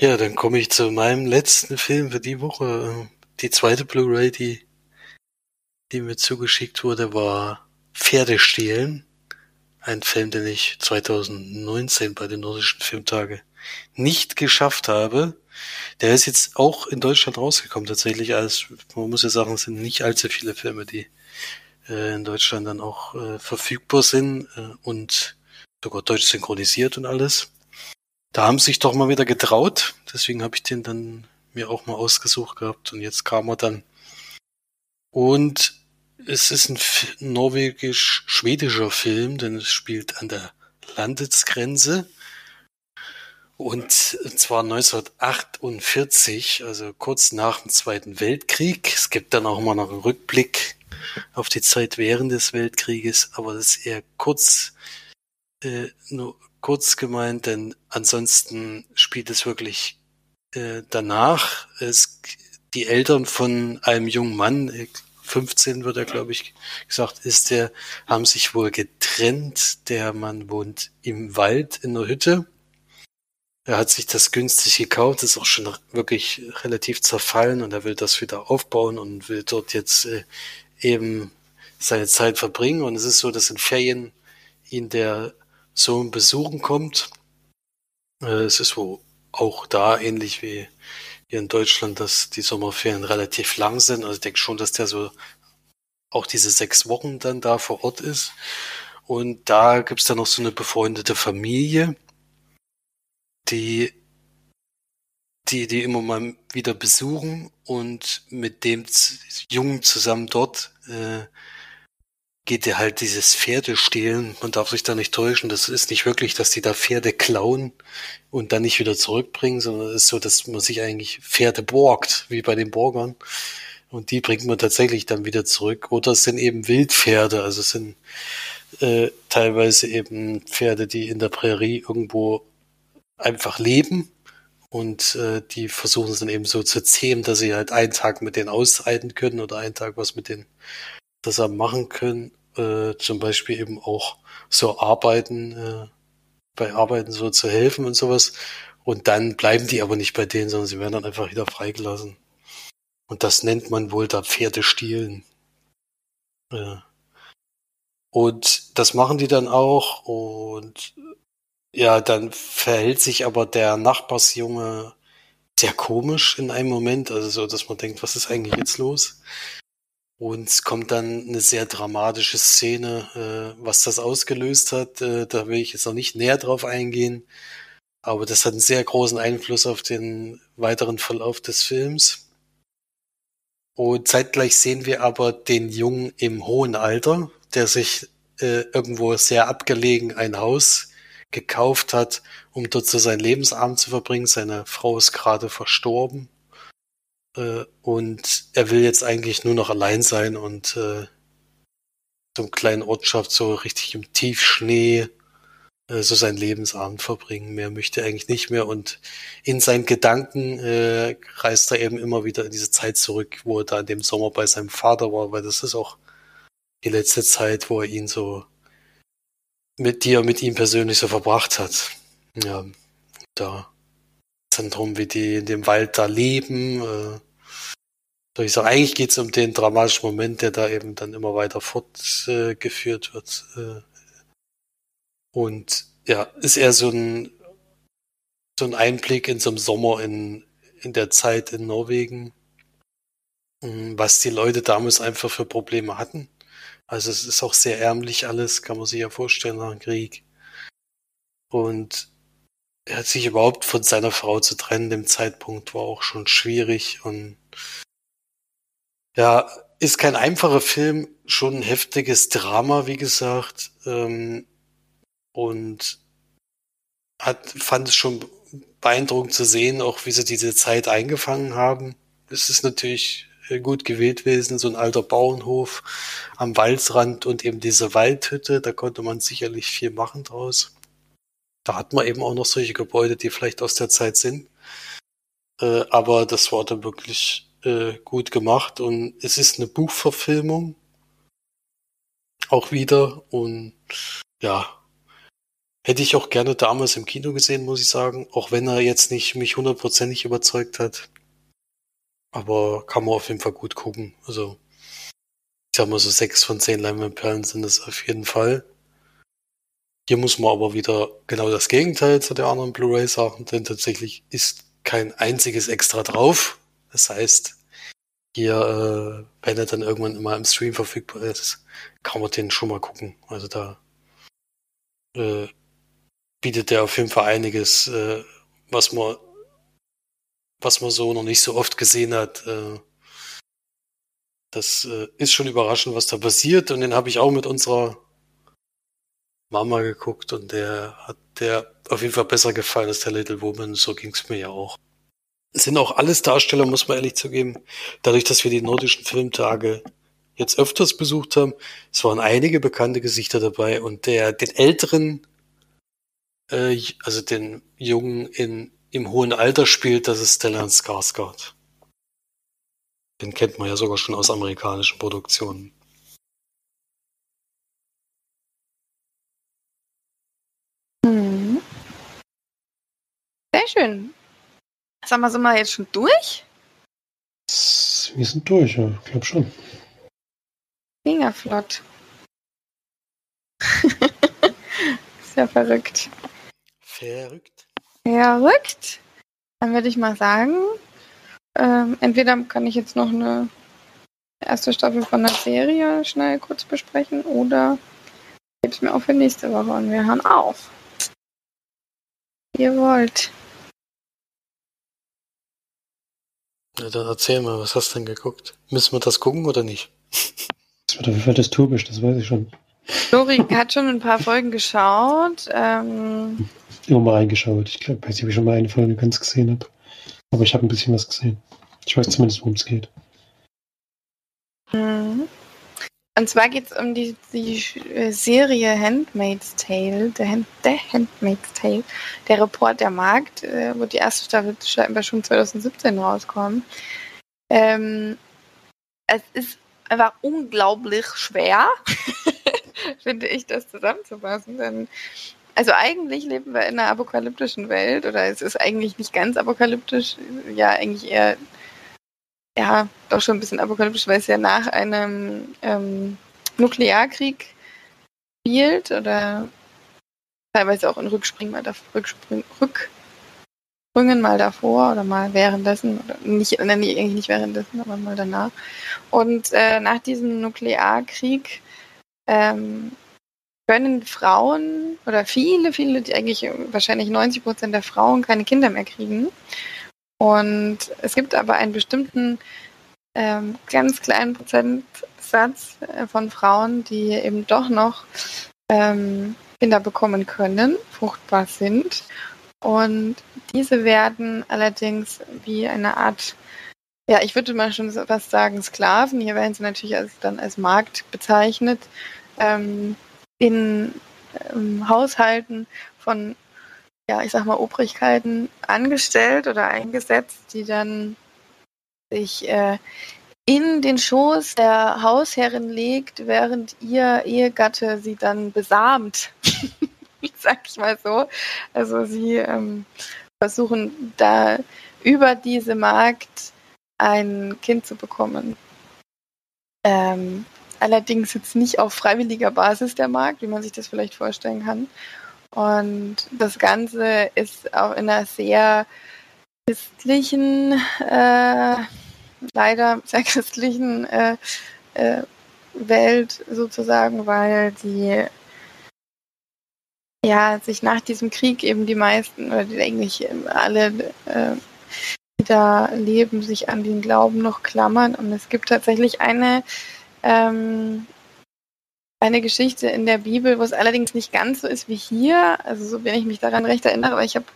Ja, dann komme ich zu meinem letzten Film für die Woche. Die zweite Blu-ray, die, die mir zugeschickt wurde, war Pferde stehlen. Ein Film, den ich 2019 bei den Nordischen Filmtage nicht geschafft habe. Der ist jetzt auch in Deutschland rausgekommen tatsächlich. Als man muss ja sagen, es sind nicht allzu viele Filme, die äh, in Deutschland dann auch äh, verfügbar sind äh, und sogar deutsch synchronisiert und alles. Da haben sie sich doch mal wieder getraut. Deswegen habe ich den dann mir auch mal ausgesucht gehabt und jetzt kam er dann. Und es ist ein norwegisch-schwedischer Film, denn es spielt an der Landesgrenze. Und zwar 1948, also kurz nach dem Zweiten Weltkrieg. Es gibt dann auch mal noch einen Rückblick auf die Zeit während des Weltkrieges, aber das ist eher kurz, äh, nur kurz gemeint, denn ansonsten spielt es wirklich äh, danach. Es, die Eltern von einem jungen Mann, 15 wird er, glaube ich, gesagt, ist der, haben sich wohl getrennt. Der Mann wohnt im Wald in der Hütte er hat sich das günstig gekauft, ist auch schon wirklich relativ zerfallen und er will das wieder aufbauen und will dort jetzt äh, eben seine Zeit verbringen. Und es ist so, dass in Ferien ihn der Sohn besuchen kommt. Äh, es ist wohl auch da ähnlich wie hier in Deutschland, dass die Sommerferien relativ lang sind. Also ich denke schon, dass der so auch diese sechs Wochen dann da vor Ort ist. Und da gibt's dann noch so eine befreundete Familie, die die die immer mal wieder besuchen und mit dem Jungen zusammen dort äh, geht er halt dieses Pferde stehlen. Man darf sich da nicht täuschen. Das ist nicht wirklich, dass die da Pferde klauen und dann nicht wieder zurückbringen, sondern es ist so, dass man sich eigentlich Pferde borgt, wie bei den Borgern. Und die bringt man tatsächlich dann wieder zurück. Oder es sind eben Wildpferde, also es sind äh, teilweise eben Pferde, die in der Prärie irgendwo einfach leben und äh, die versuchen es dann eben so zu zähmen, dass sie halt einen Tag mit denen aushalten können oder einen Tag was mit denen zusammen machen können. Äh, zum Beispiel eben auch so arbeiten, äh, bei Arbeiten so zu helfen und sowas. Und dann bleiben die aber nicht bei denen, sondern sie werden dann einfach wieder freigelassen. Und das nennt man wohl da Pferde stehlen. Ja. Und das machen die dann auch und ja, dann verhält sich aber der Nachbarsjunge sehr komisch in einem Moment, also so, dass man denkt, was ist eigentlich jetzt los? Und es kommt dann eine sehr dramatische Szene, äh, was das ausgelöst hat. Äh, da will ich jetzt noch nicht näher drauf eingehen. Aber das hat einen sehr großen Einfluss auf den weiteren Verlauf des Films. Und zeitgleich sehen wir aber den Jungen im hohen Alter, der sich äh, irgendwo sehr abgelegen ein Haus gekauft hat, um dort so seinen Lebensabend zu verbringen. Seine Frau ist gerade verstorben. Äh, und er will jetzt eigentlich nur noch allein sein und äh, so einem kleinen Ortschaft so richtig im Tiefschnee äh, so seinen Lebensabend verbringen. Mehr möchte er eigentlich nicht mehr. Und in seinen Gedanken äh, reist er eben immer wieder in diese Zeit zurück, wo er da in dem Sommer bei seinem Vater war, weil das ist auch die letzte Zeit, wo er ihn so mit dir, mit ihm persönlich so verbracht hat. Ja, da dann drum, wie die in dem Wald da leben. Äh, ich sagen, eigentlich geht's um den dramatischen Moment, der da eben dann immer weiter fortgeführt äh, wird. Äh, und ja, ist eher so ein so ein Einblick in so einem Sommer in, in der Zeit in Norwegen, hm, was die Leute damals einfach für Probleme hatten. Also es ist auch sehr ärmlich alles, kann man sich ja vorstellen nach dem Krieg. Und sich überhaupt von seiner Frau zu trennen, dem Zeitpunkt war auch schon schwierig und ja, ist kein einfacher Film, schon ein heftiges Drama, wie gesagt, ähm, und hat, fand es schon beeindruckend zu sehen, auch wie sie diese Zeit eingefangen haben. Es ist natürlich äh, gut gewählt gewesen, so ein alter Bauernhof am Waldrand und eben diese Waldhütte, da konnte man sicherlich viel machen draus. Da hat man eben auch noch solche Gebäude, die vielleicht aus der Zeit sind. Äh, aber das war dann wirklich äh, gut gemacht und es ist eine Buchverfilmung. Auch wieder und ja, hätte ich auch gerne damals im Kino gesehen, muss ich sagen, auch wenn er jetzt nicht mich hundertprozentig überzeugt hat. Aber kann man auf jeden Fall gut gucken. Also, ich sag mal so sechs von zehn Leinwandperlen sind es auf jeden Fall. Hier muss man aber wieder genau das Gegenteil zu der anderen Blu-ray sagen, denn tatsächlich ist kein einziges extra drauf. Das heißt, hier, äh, wenn er dann irgendwann mal im Stream verfügbar ist, kann man den schon mal gucken. Also da äh, bietet er auf jeden Fall einiges, äh, was man was man so noch nicht so oft gesehen hat. Äh, das äh, ist schon überraschend, was da passiert. Und den habe ich auch mit unserer Mama geguckt und der hat der auf jeden Fall besser gefallen als der Little Woman. So ging's mir ja auch. Es sind auch alles Darsteller, muss man ehrlich zugeben. Dadurch, dass wir die nordischen Filmtage jetzt öfters besucht haben. Es waren einige bekannte Gesichter dabei und der, den älteren, äh, also den Jungen in, im hohen Alter spielt, das ist Stellan Skarsgård. Den kennt man ja sogar schon aus amerikanischen Produktionen. Sehr schön. Sag mal, sind wir jetzt schon durch? Wir sind durch, ja, ich glaube schon. Fingerflott. ist ja verrückt. Verrückt. Verrückt. Dann würde ich mal sagen, ähm, entweder kann ich jetzt noch eine erste Staffel von der Serie schnell kurz besprechen oder gebe es mir auch für nächste Woche und wir hören auf. Wie ihr wollt. Na dann erzähl mal, was hast du denn geguckt? Müssen wir das gucken oder nicht? Das wird auf jeden Fall dystopisch, das weiß ich schon. Lori hat schon ein paar Folgen geschaut. Ähm, Immer mal reingeschaut. Ich glaube, weiß nicht, ob ich schon mal eine Folge ganz gesehen habe. Aber ich habe ein bisschen was gesehen. Ich weiß zumindest, worum es geht. mhm. Und zwar geht es um die, die äh, Serie Handmaid's Tale, der, Hand, der Handmaid's Tale, der Report der Markt, äh, wo die erste Staffel schon 2017 rauskommt. Ähm, es ist einfach unglaublich schwer, finde ich, das zusammenzufassen. Denn, also eigentlich leben wir in einer apokalyptischen Welt oder es ist eigentlich nicht ganz apokalyptisch, ja eigentlich eher, ja, doch schon ein bisschen apokalyptisch, weil es ja nach einem ähm, Nuklearkrieg spielt oder teilweise auch in Rückspringen mal davor, Rückspring, Rücksprüngen mal davor oder mal währenddessen oder nicht, nee, eigentlich nicht währenddessen, aber mal danach. Und äh, nach diesem Nuklearkrieg ähm, können Frauen oder viele, viele, die eigentlich wahrscheinlich 90 Prozent der Frauen keine Kinder mehr kriegen. Und es gibt aber einen bestimmten ähm, ganz kleinen Prozentsatz äh, von Frauen, die eben doch noch ähm, Kinder bekommen können, fruchtbar sind. Und diese werden allerdings wie eine Art, ja, ich würde mal schon fast sagen, Sklaven. Hier werden sie natürlich als, dann als Markt bezeichnet. Ähm, in ähm, Haushalten von, ja, ich sag mal, Obrigkeiten angestellt oder eingesetzt, die dann sich äh, in den Schoß der Hausherrin legt, während ihr Ehegatte sie dann besamt. Sag ich mal so. Also sie ähm, versuchen da über diese Magd ein Kind zu bekommen. Ähm, allerdings jetzt nicht auf freiwilliger Basis der Markt, wie man sich das vielleicht vorstellen kann. Und das Ganze ist auch in einer sehr christlichen, äh, leider sehr christlichen äh, äh, Welt sozusagen, weil die ja sich nach diesem Krieg eben die meisten oder die eigentlich alle äh, die da leben, sich an den Glauben noch klammern. Und es gibt tatsächlich eine ähm, eine Geschichte in der Bibel, wo es allerdings nicht ganz so ist wie hier. Also so wenn ich mich daran recht erinnere, aber ich habe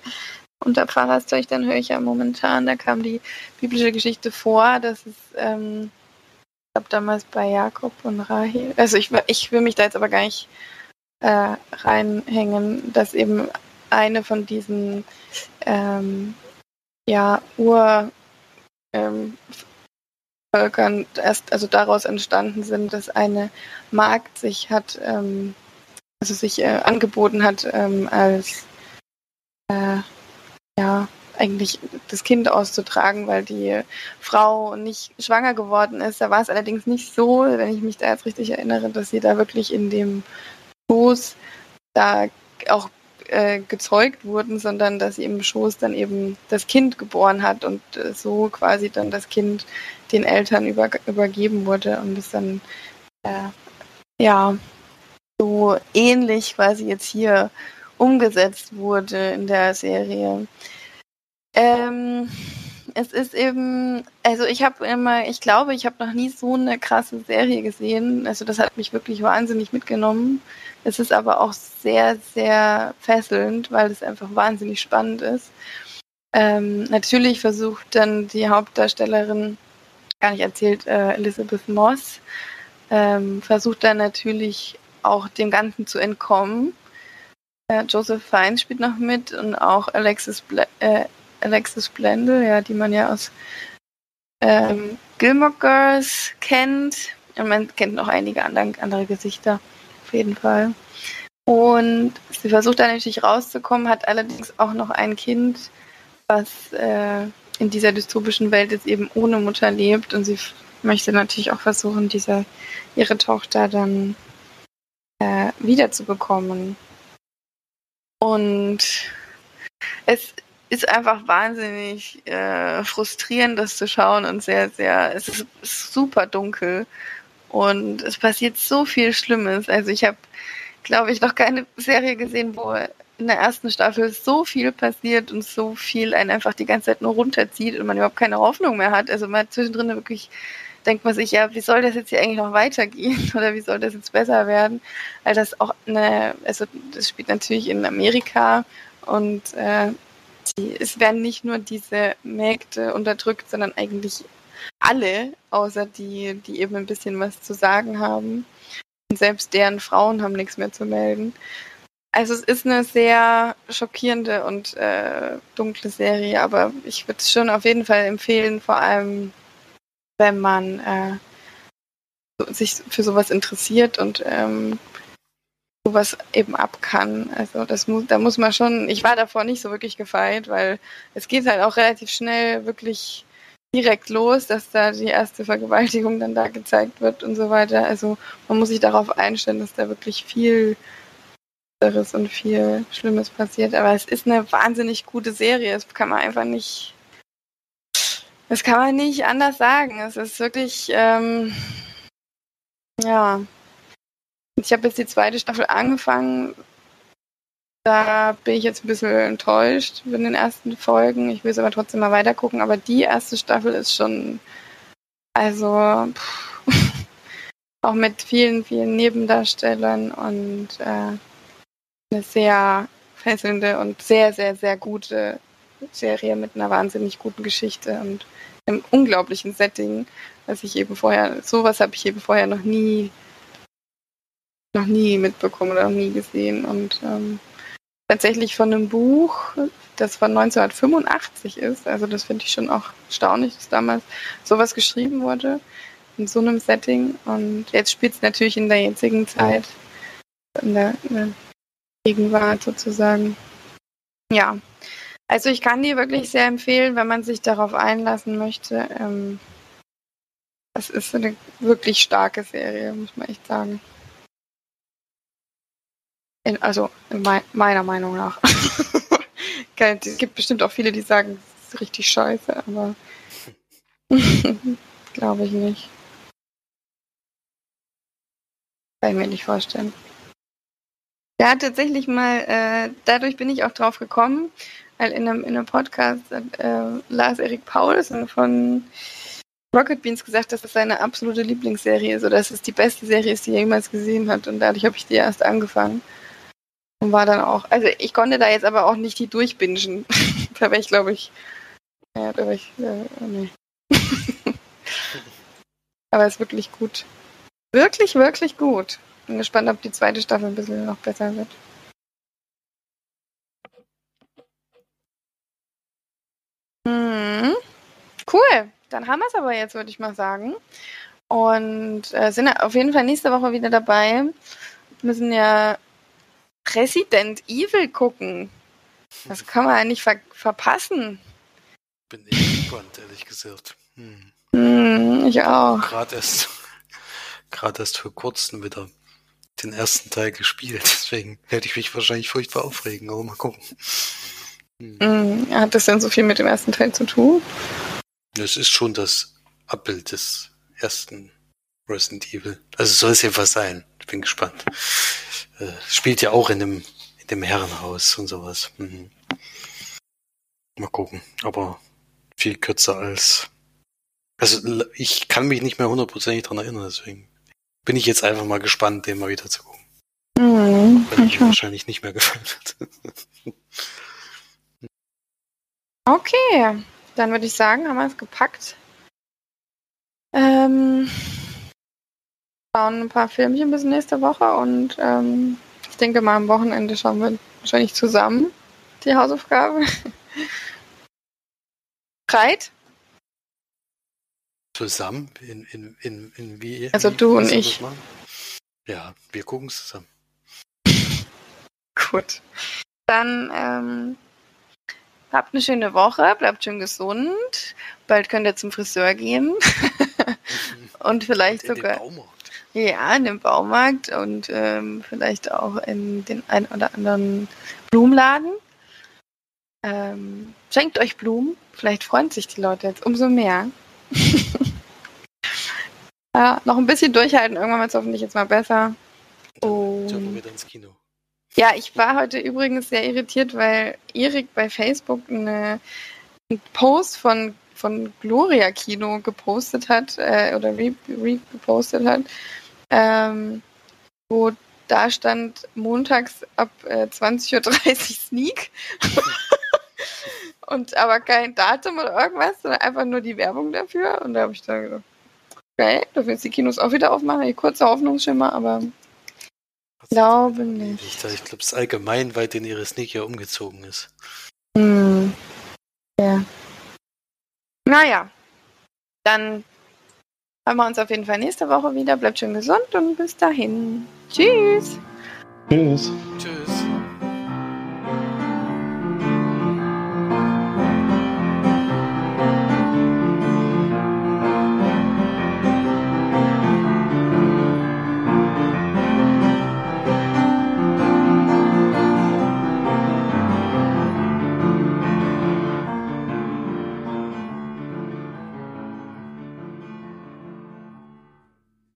unter Pfarrerstöchtern höre ich ja momentan, da kam die biblische Geschichte vor, dass es, ähm, ich glaube damals bei Jakob und Rahel, also ich, ich will mich da jetzt aber gar nicht äh, reinhängen, dass eben eine von diesen ähm, ja, Ur ähm, Völkern erst also daraus entstanden sind, dass eine Magd sich hat, ähm, also sich äh, angeboten hat, ähm, als äh, ja eigentlich das Kind auszutragen, weil die Frau nicht schwanger geworden ist. Da war es allerdings nicht so, wenn ich mich da jetzt richtig erinnere, dass sie da wirklich in dem Schoß da auch äh, gezeugt wurden, sondern dass sie im Schoß dann eben das Kind geboren hat und äh, so quasi dann das Kind den Eltern über, übergeben wurde und es dann äh, ja so ähnlich quasi jetzt hier umgesetzt wurde in der Serie. Ähm, es ist eben, also ich habe immer, ich glaube, ich habe noch nie so eine krasse Serie gesehen. Also das hat mich wirklich wahnsinnig mitgenommen. Es ist aber auch sehr, sehr fesselnd, weil es einfach wahnsinnig spannend ist. Ähm, natürlich versucht dann die Hauptdarstellerin, gar nicht erzählt, äh, Elizabeth Moss, ähm, versucht dann natürlich auch dem Ganzen zu entkommen. Äh, Joseph Fiennes spielt noch mit und auch Alexis, Bl äh, Alexis Blendl, ja, die man ja aus ähm, Gilmore Girls kennt. Und man kennt noch einige andere, andere Gesichter, auf jeden Fall. Und sie versucht dann natürlich rauszukommen, hat allerdings auch noch ein Kind, was äh, in dieser dystopischen Welt jetzt eben ohne Mutter lebt. Und sie möchte natürlich auch versuchen, diese, ihre Tochter dann äh, wiederzubekommen. Und es ist einfach wahnsinnig äh, frustrierend, das zu schauen und sehr, sehr, es ist super dunkel und es passiert so viel Schlimmes. Also ich habe, glaube ich, noch keine Serie gesehen, wo in der ersten Staffel so viel passiert und so viel einen einfach die ganze Zeit nur runterzieht und man überhaupt keine Hoffnung mehr hat. Also man zwischendrin wirklich denkt man sich, ja, wie soll das jetzt hier eigentlich noch weitergehen oder wie soll das jetzt besser werden? Weil das auch eine, also das spielt natürlich in Amerika und äh, die, es werden nicht nur diese Mägde unterdrückt, sondern eigentlich alle, außer die, die eben ein bisschen was zu sagen haben. Und selbst deren Frauen haben nichts mehr zu melden. Also es ist eine sehr schockierende und äh, dunkle Serie, aber ich würde es schon auf jeden Fall empfehlen, vor allem wenn man äh, sich für sowas interessiert und ähm, sowas eben ab kann. Also das muss, da muss man schon, ich war davor nicht so wirklich gefeit, weil es geht halt auch relativ schnell wirklich direkt los, dass da die erste Vergewaltigung dann da gezeigt wird und so weiter. Also man muss sich darauf einstellen, dass da wirklich viel und viel Schlimmes passiert. Aber es ist eine wahnsinnig gute Serie. Das kann man einfach nicht das kann man nicht anders sagen. Es ist wirklich, ähm, ja. Ich habe jetzt die zweite Staffel angefangen. Da bin ich jetzt ein bisschen enttäuscht von den ersten Folgen. Ich will es aber trotzdem mal weiter gucken. Aber die erste Staffel ist schon, also pff, auch mit vielen, vielen Nebendarstellern und äh, eine sehr fesselnde und sehr, sehr, sehr gute Serie mit einer wahnsinnig guten Geschichte und einem unglaublichen Setting, was ich eben vorher, sowas habe ich eben vorher noch nie, noch nie mitbekommen oder noch nie gesehen. Und ähm, tatsächlich von einem Buch, das von 1985 ist, also das finde ich schon auch erstaunlich, dass damals sowas geschrieben wurde in so einem Setting. Und jetzt spielt es natürlich in der jetzigen Zeit, in der, in der Gegenwart sozusagen. Ja, also ich kann die wirklich sehr empfehlen, wenn man sich darauf einlassen möchte. Ähm, das ist eine wirklich starke Serie, muss man echt sagen. In, also in mei meiner Meinung nach. es gibt bestimmt auch viele, die sagen, es ist richtig scheiße, aber glaube ich nicht. Kann ich mir nicht vorstellen. Ja, tatsächlich mal, äh, dadurch bin ich auch drauf gekommen, weil in einem, in einem Podcast hat äh, Lars-Erik Paulsen von Rocket Beans gesagt, dass es seine absolute Lieblingsserie ist oder dass es die beste Serie ist, die er jemals gesehen hat. Und dadurch habe ich die erst angefangen. Und war dann auch, also ich konnte da jetzt aber auch nicht die durchbingen. da wäre ich, glaube ich, ja, da wäre ich, äh, nee. aber es ist wirklich gut. Wirklich, wirklich gut. Bin gespannt, ob die zweite Staffel ein bisschen noch besser wird. Mhm. Cool. Dann haben wir es aber jetzt, würde ich mal sagen. Und äh, sind auf jeden Fall nächste Woche wieder dabei. Wir müssen ja Resident Evil gucken. Das kann man ja nicht ver verpassen. Bin ich gespannt, ehrlich gesagt. Hm. Mm, ich auch. Gerade erst, gerade erst vor kurzem wieder den ersten Teil gespielt. Deswegen werde ich mich wahrscheinlich furchtbar aufregen, aber mal gucken. Mhm. Hat das denn so viel mit dem ersten Teil zu tun? Es ist schon das Abbild des ersten Resident Evil. Also soll es jedenfalls sein. Ich bin gespannt. Äh, spielt ja auch in dem, in dem Herrenhaus und sowas. Mhm. Mal gucken. Aber viel kürzer als. Also ich kann mich nicht mehr hundertprozentig dran erinnern, deswegen bin ich jetzt einfach mal gespannt, den mal wieder zu gucken. Mhm, Weil mir wahrscheinlich nicht mehr gefallen hat. Okay, dann würde ich sagen, haben wir es gepackt. Ähm, schauen ein paar Filmchen bis nächste Woche und ähm, ich denke mal am Wochenende schauen wir wahrscheinlich zusammen die Hausaufgabe. Breit? Zusammen? In, in, in, in wie? Also du und ich. Ja, wir gucken es zusammen. Gut. Dann ähm, habt eine schöne Woche, bleibt schön gesund. Bald könnt ihr zum Friseur gehen. und vielleicht in sogar Den Baumarkt. ja, in den Baumarkt und ähm, vielleicht auch in den ein oder anderen Blumenladen. Ähm, schenkt euch Blumen, vielleicht freuen sich die Leute jetzt umso mehr. ja, noch ein bisschen durchhalten, irgendwann wird es hoffentlich jetzt mal besser. Dann Und- wir wieder ins Kino. Ja, ich war heute übrigens sehr irritiert, weil Erik bei Facebook eine, einen Post von, von Gloria Kino gepostet hat, äh, oder re, re hat, ähm, wo da stand montags ab äh, 20.30 Uhr Sneak. Und aber kein Datum oder irgendwas, sondern einfach nur die Werbung dafür. Und da habe ich dann gedacht, geil, dafür jetzt die Kinos auch wieder aufmachen. Kurzer Hoffnungsschimmer, aber glaube nicht. Ich, ich glaube, es ist allgemein weit in ihre Sneaker umgezogen ist. Hm. Ja. Naja. Dann hören wir uns auf jeden Fall nächste Woche wieder. Bleibt schön gesund und bis dahin. Tschüss. Tschüss. Tschüss.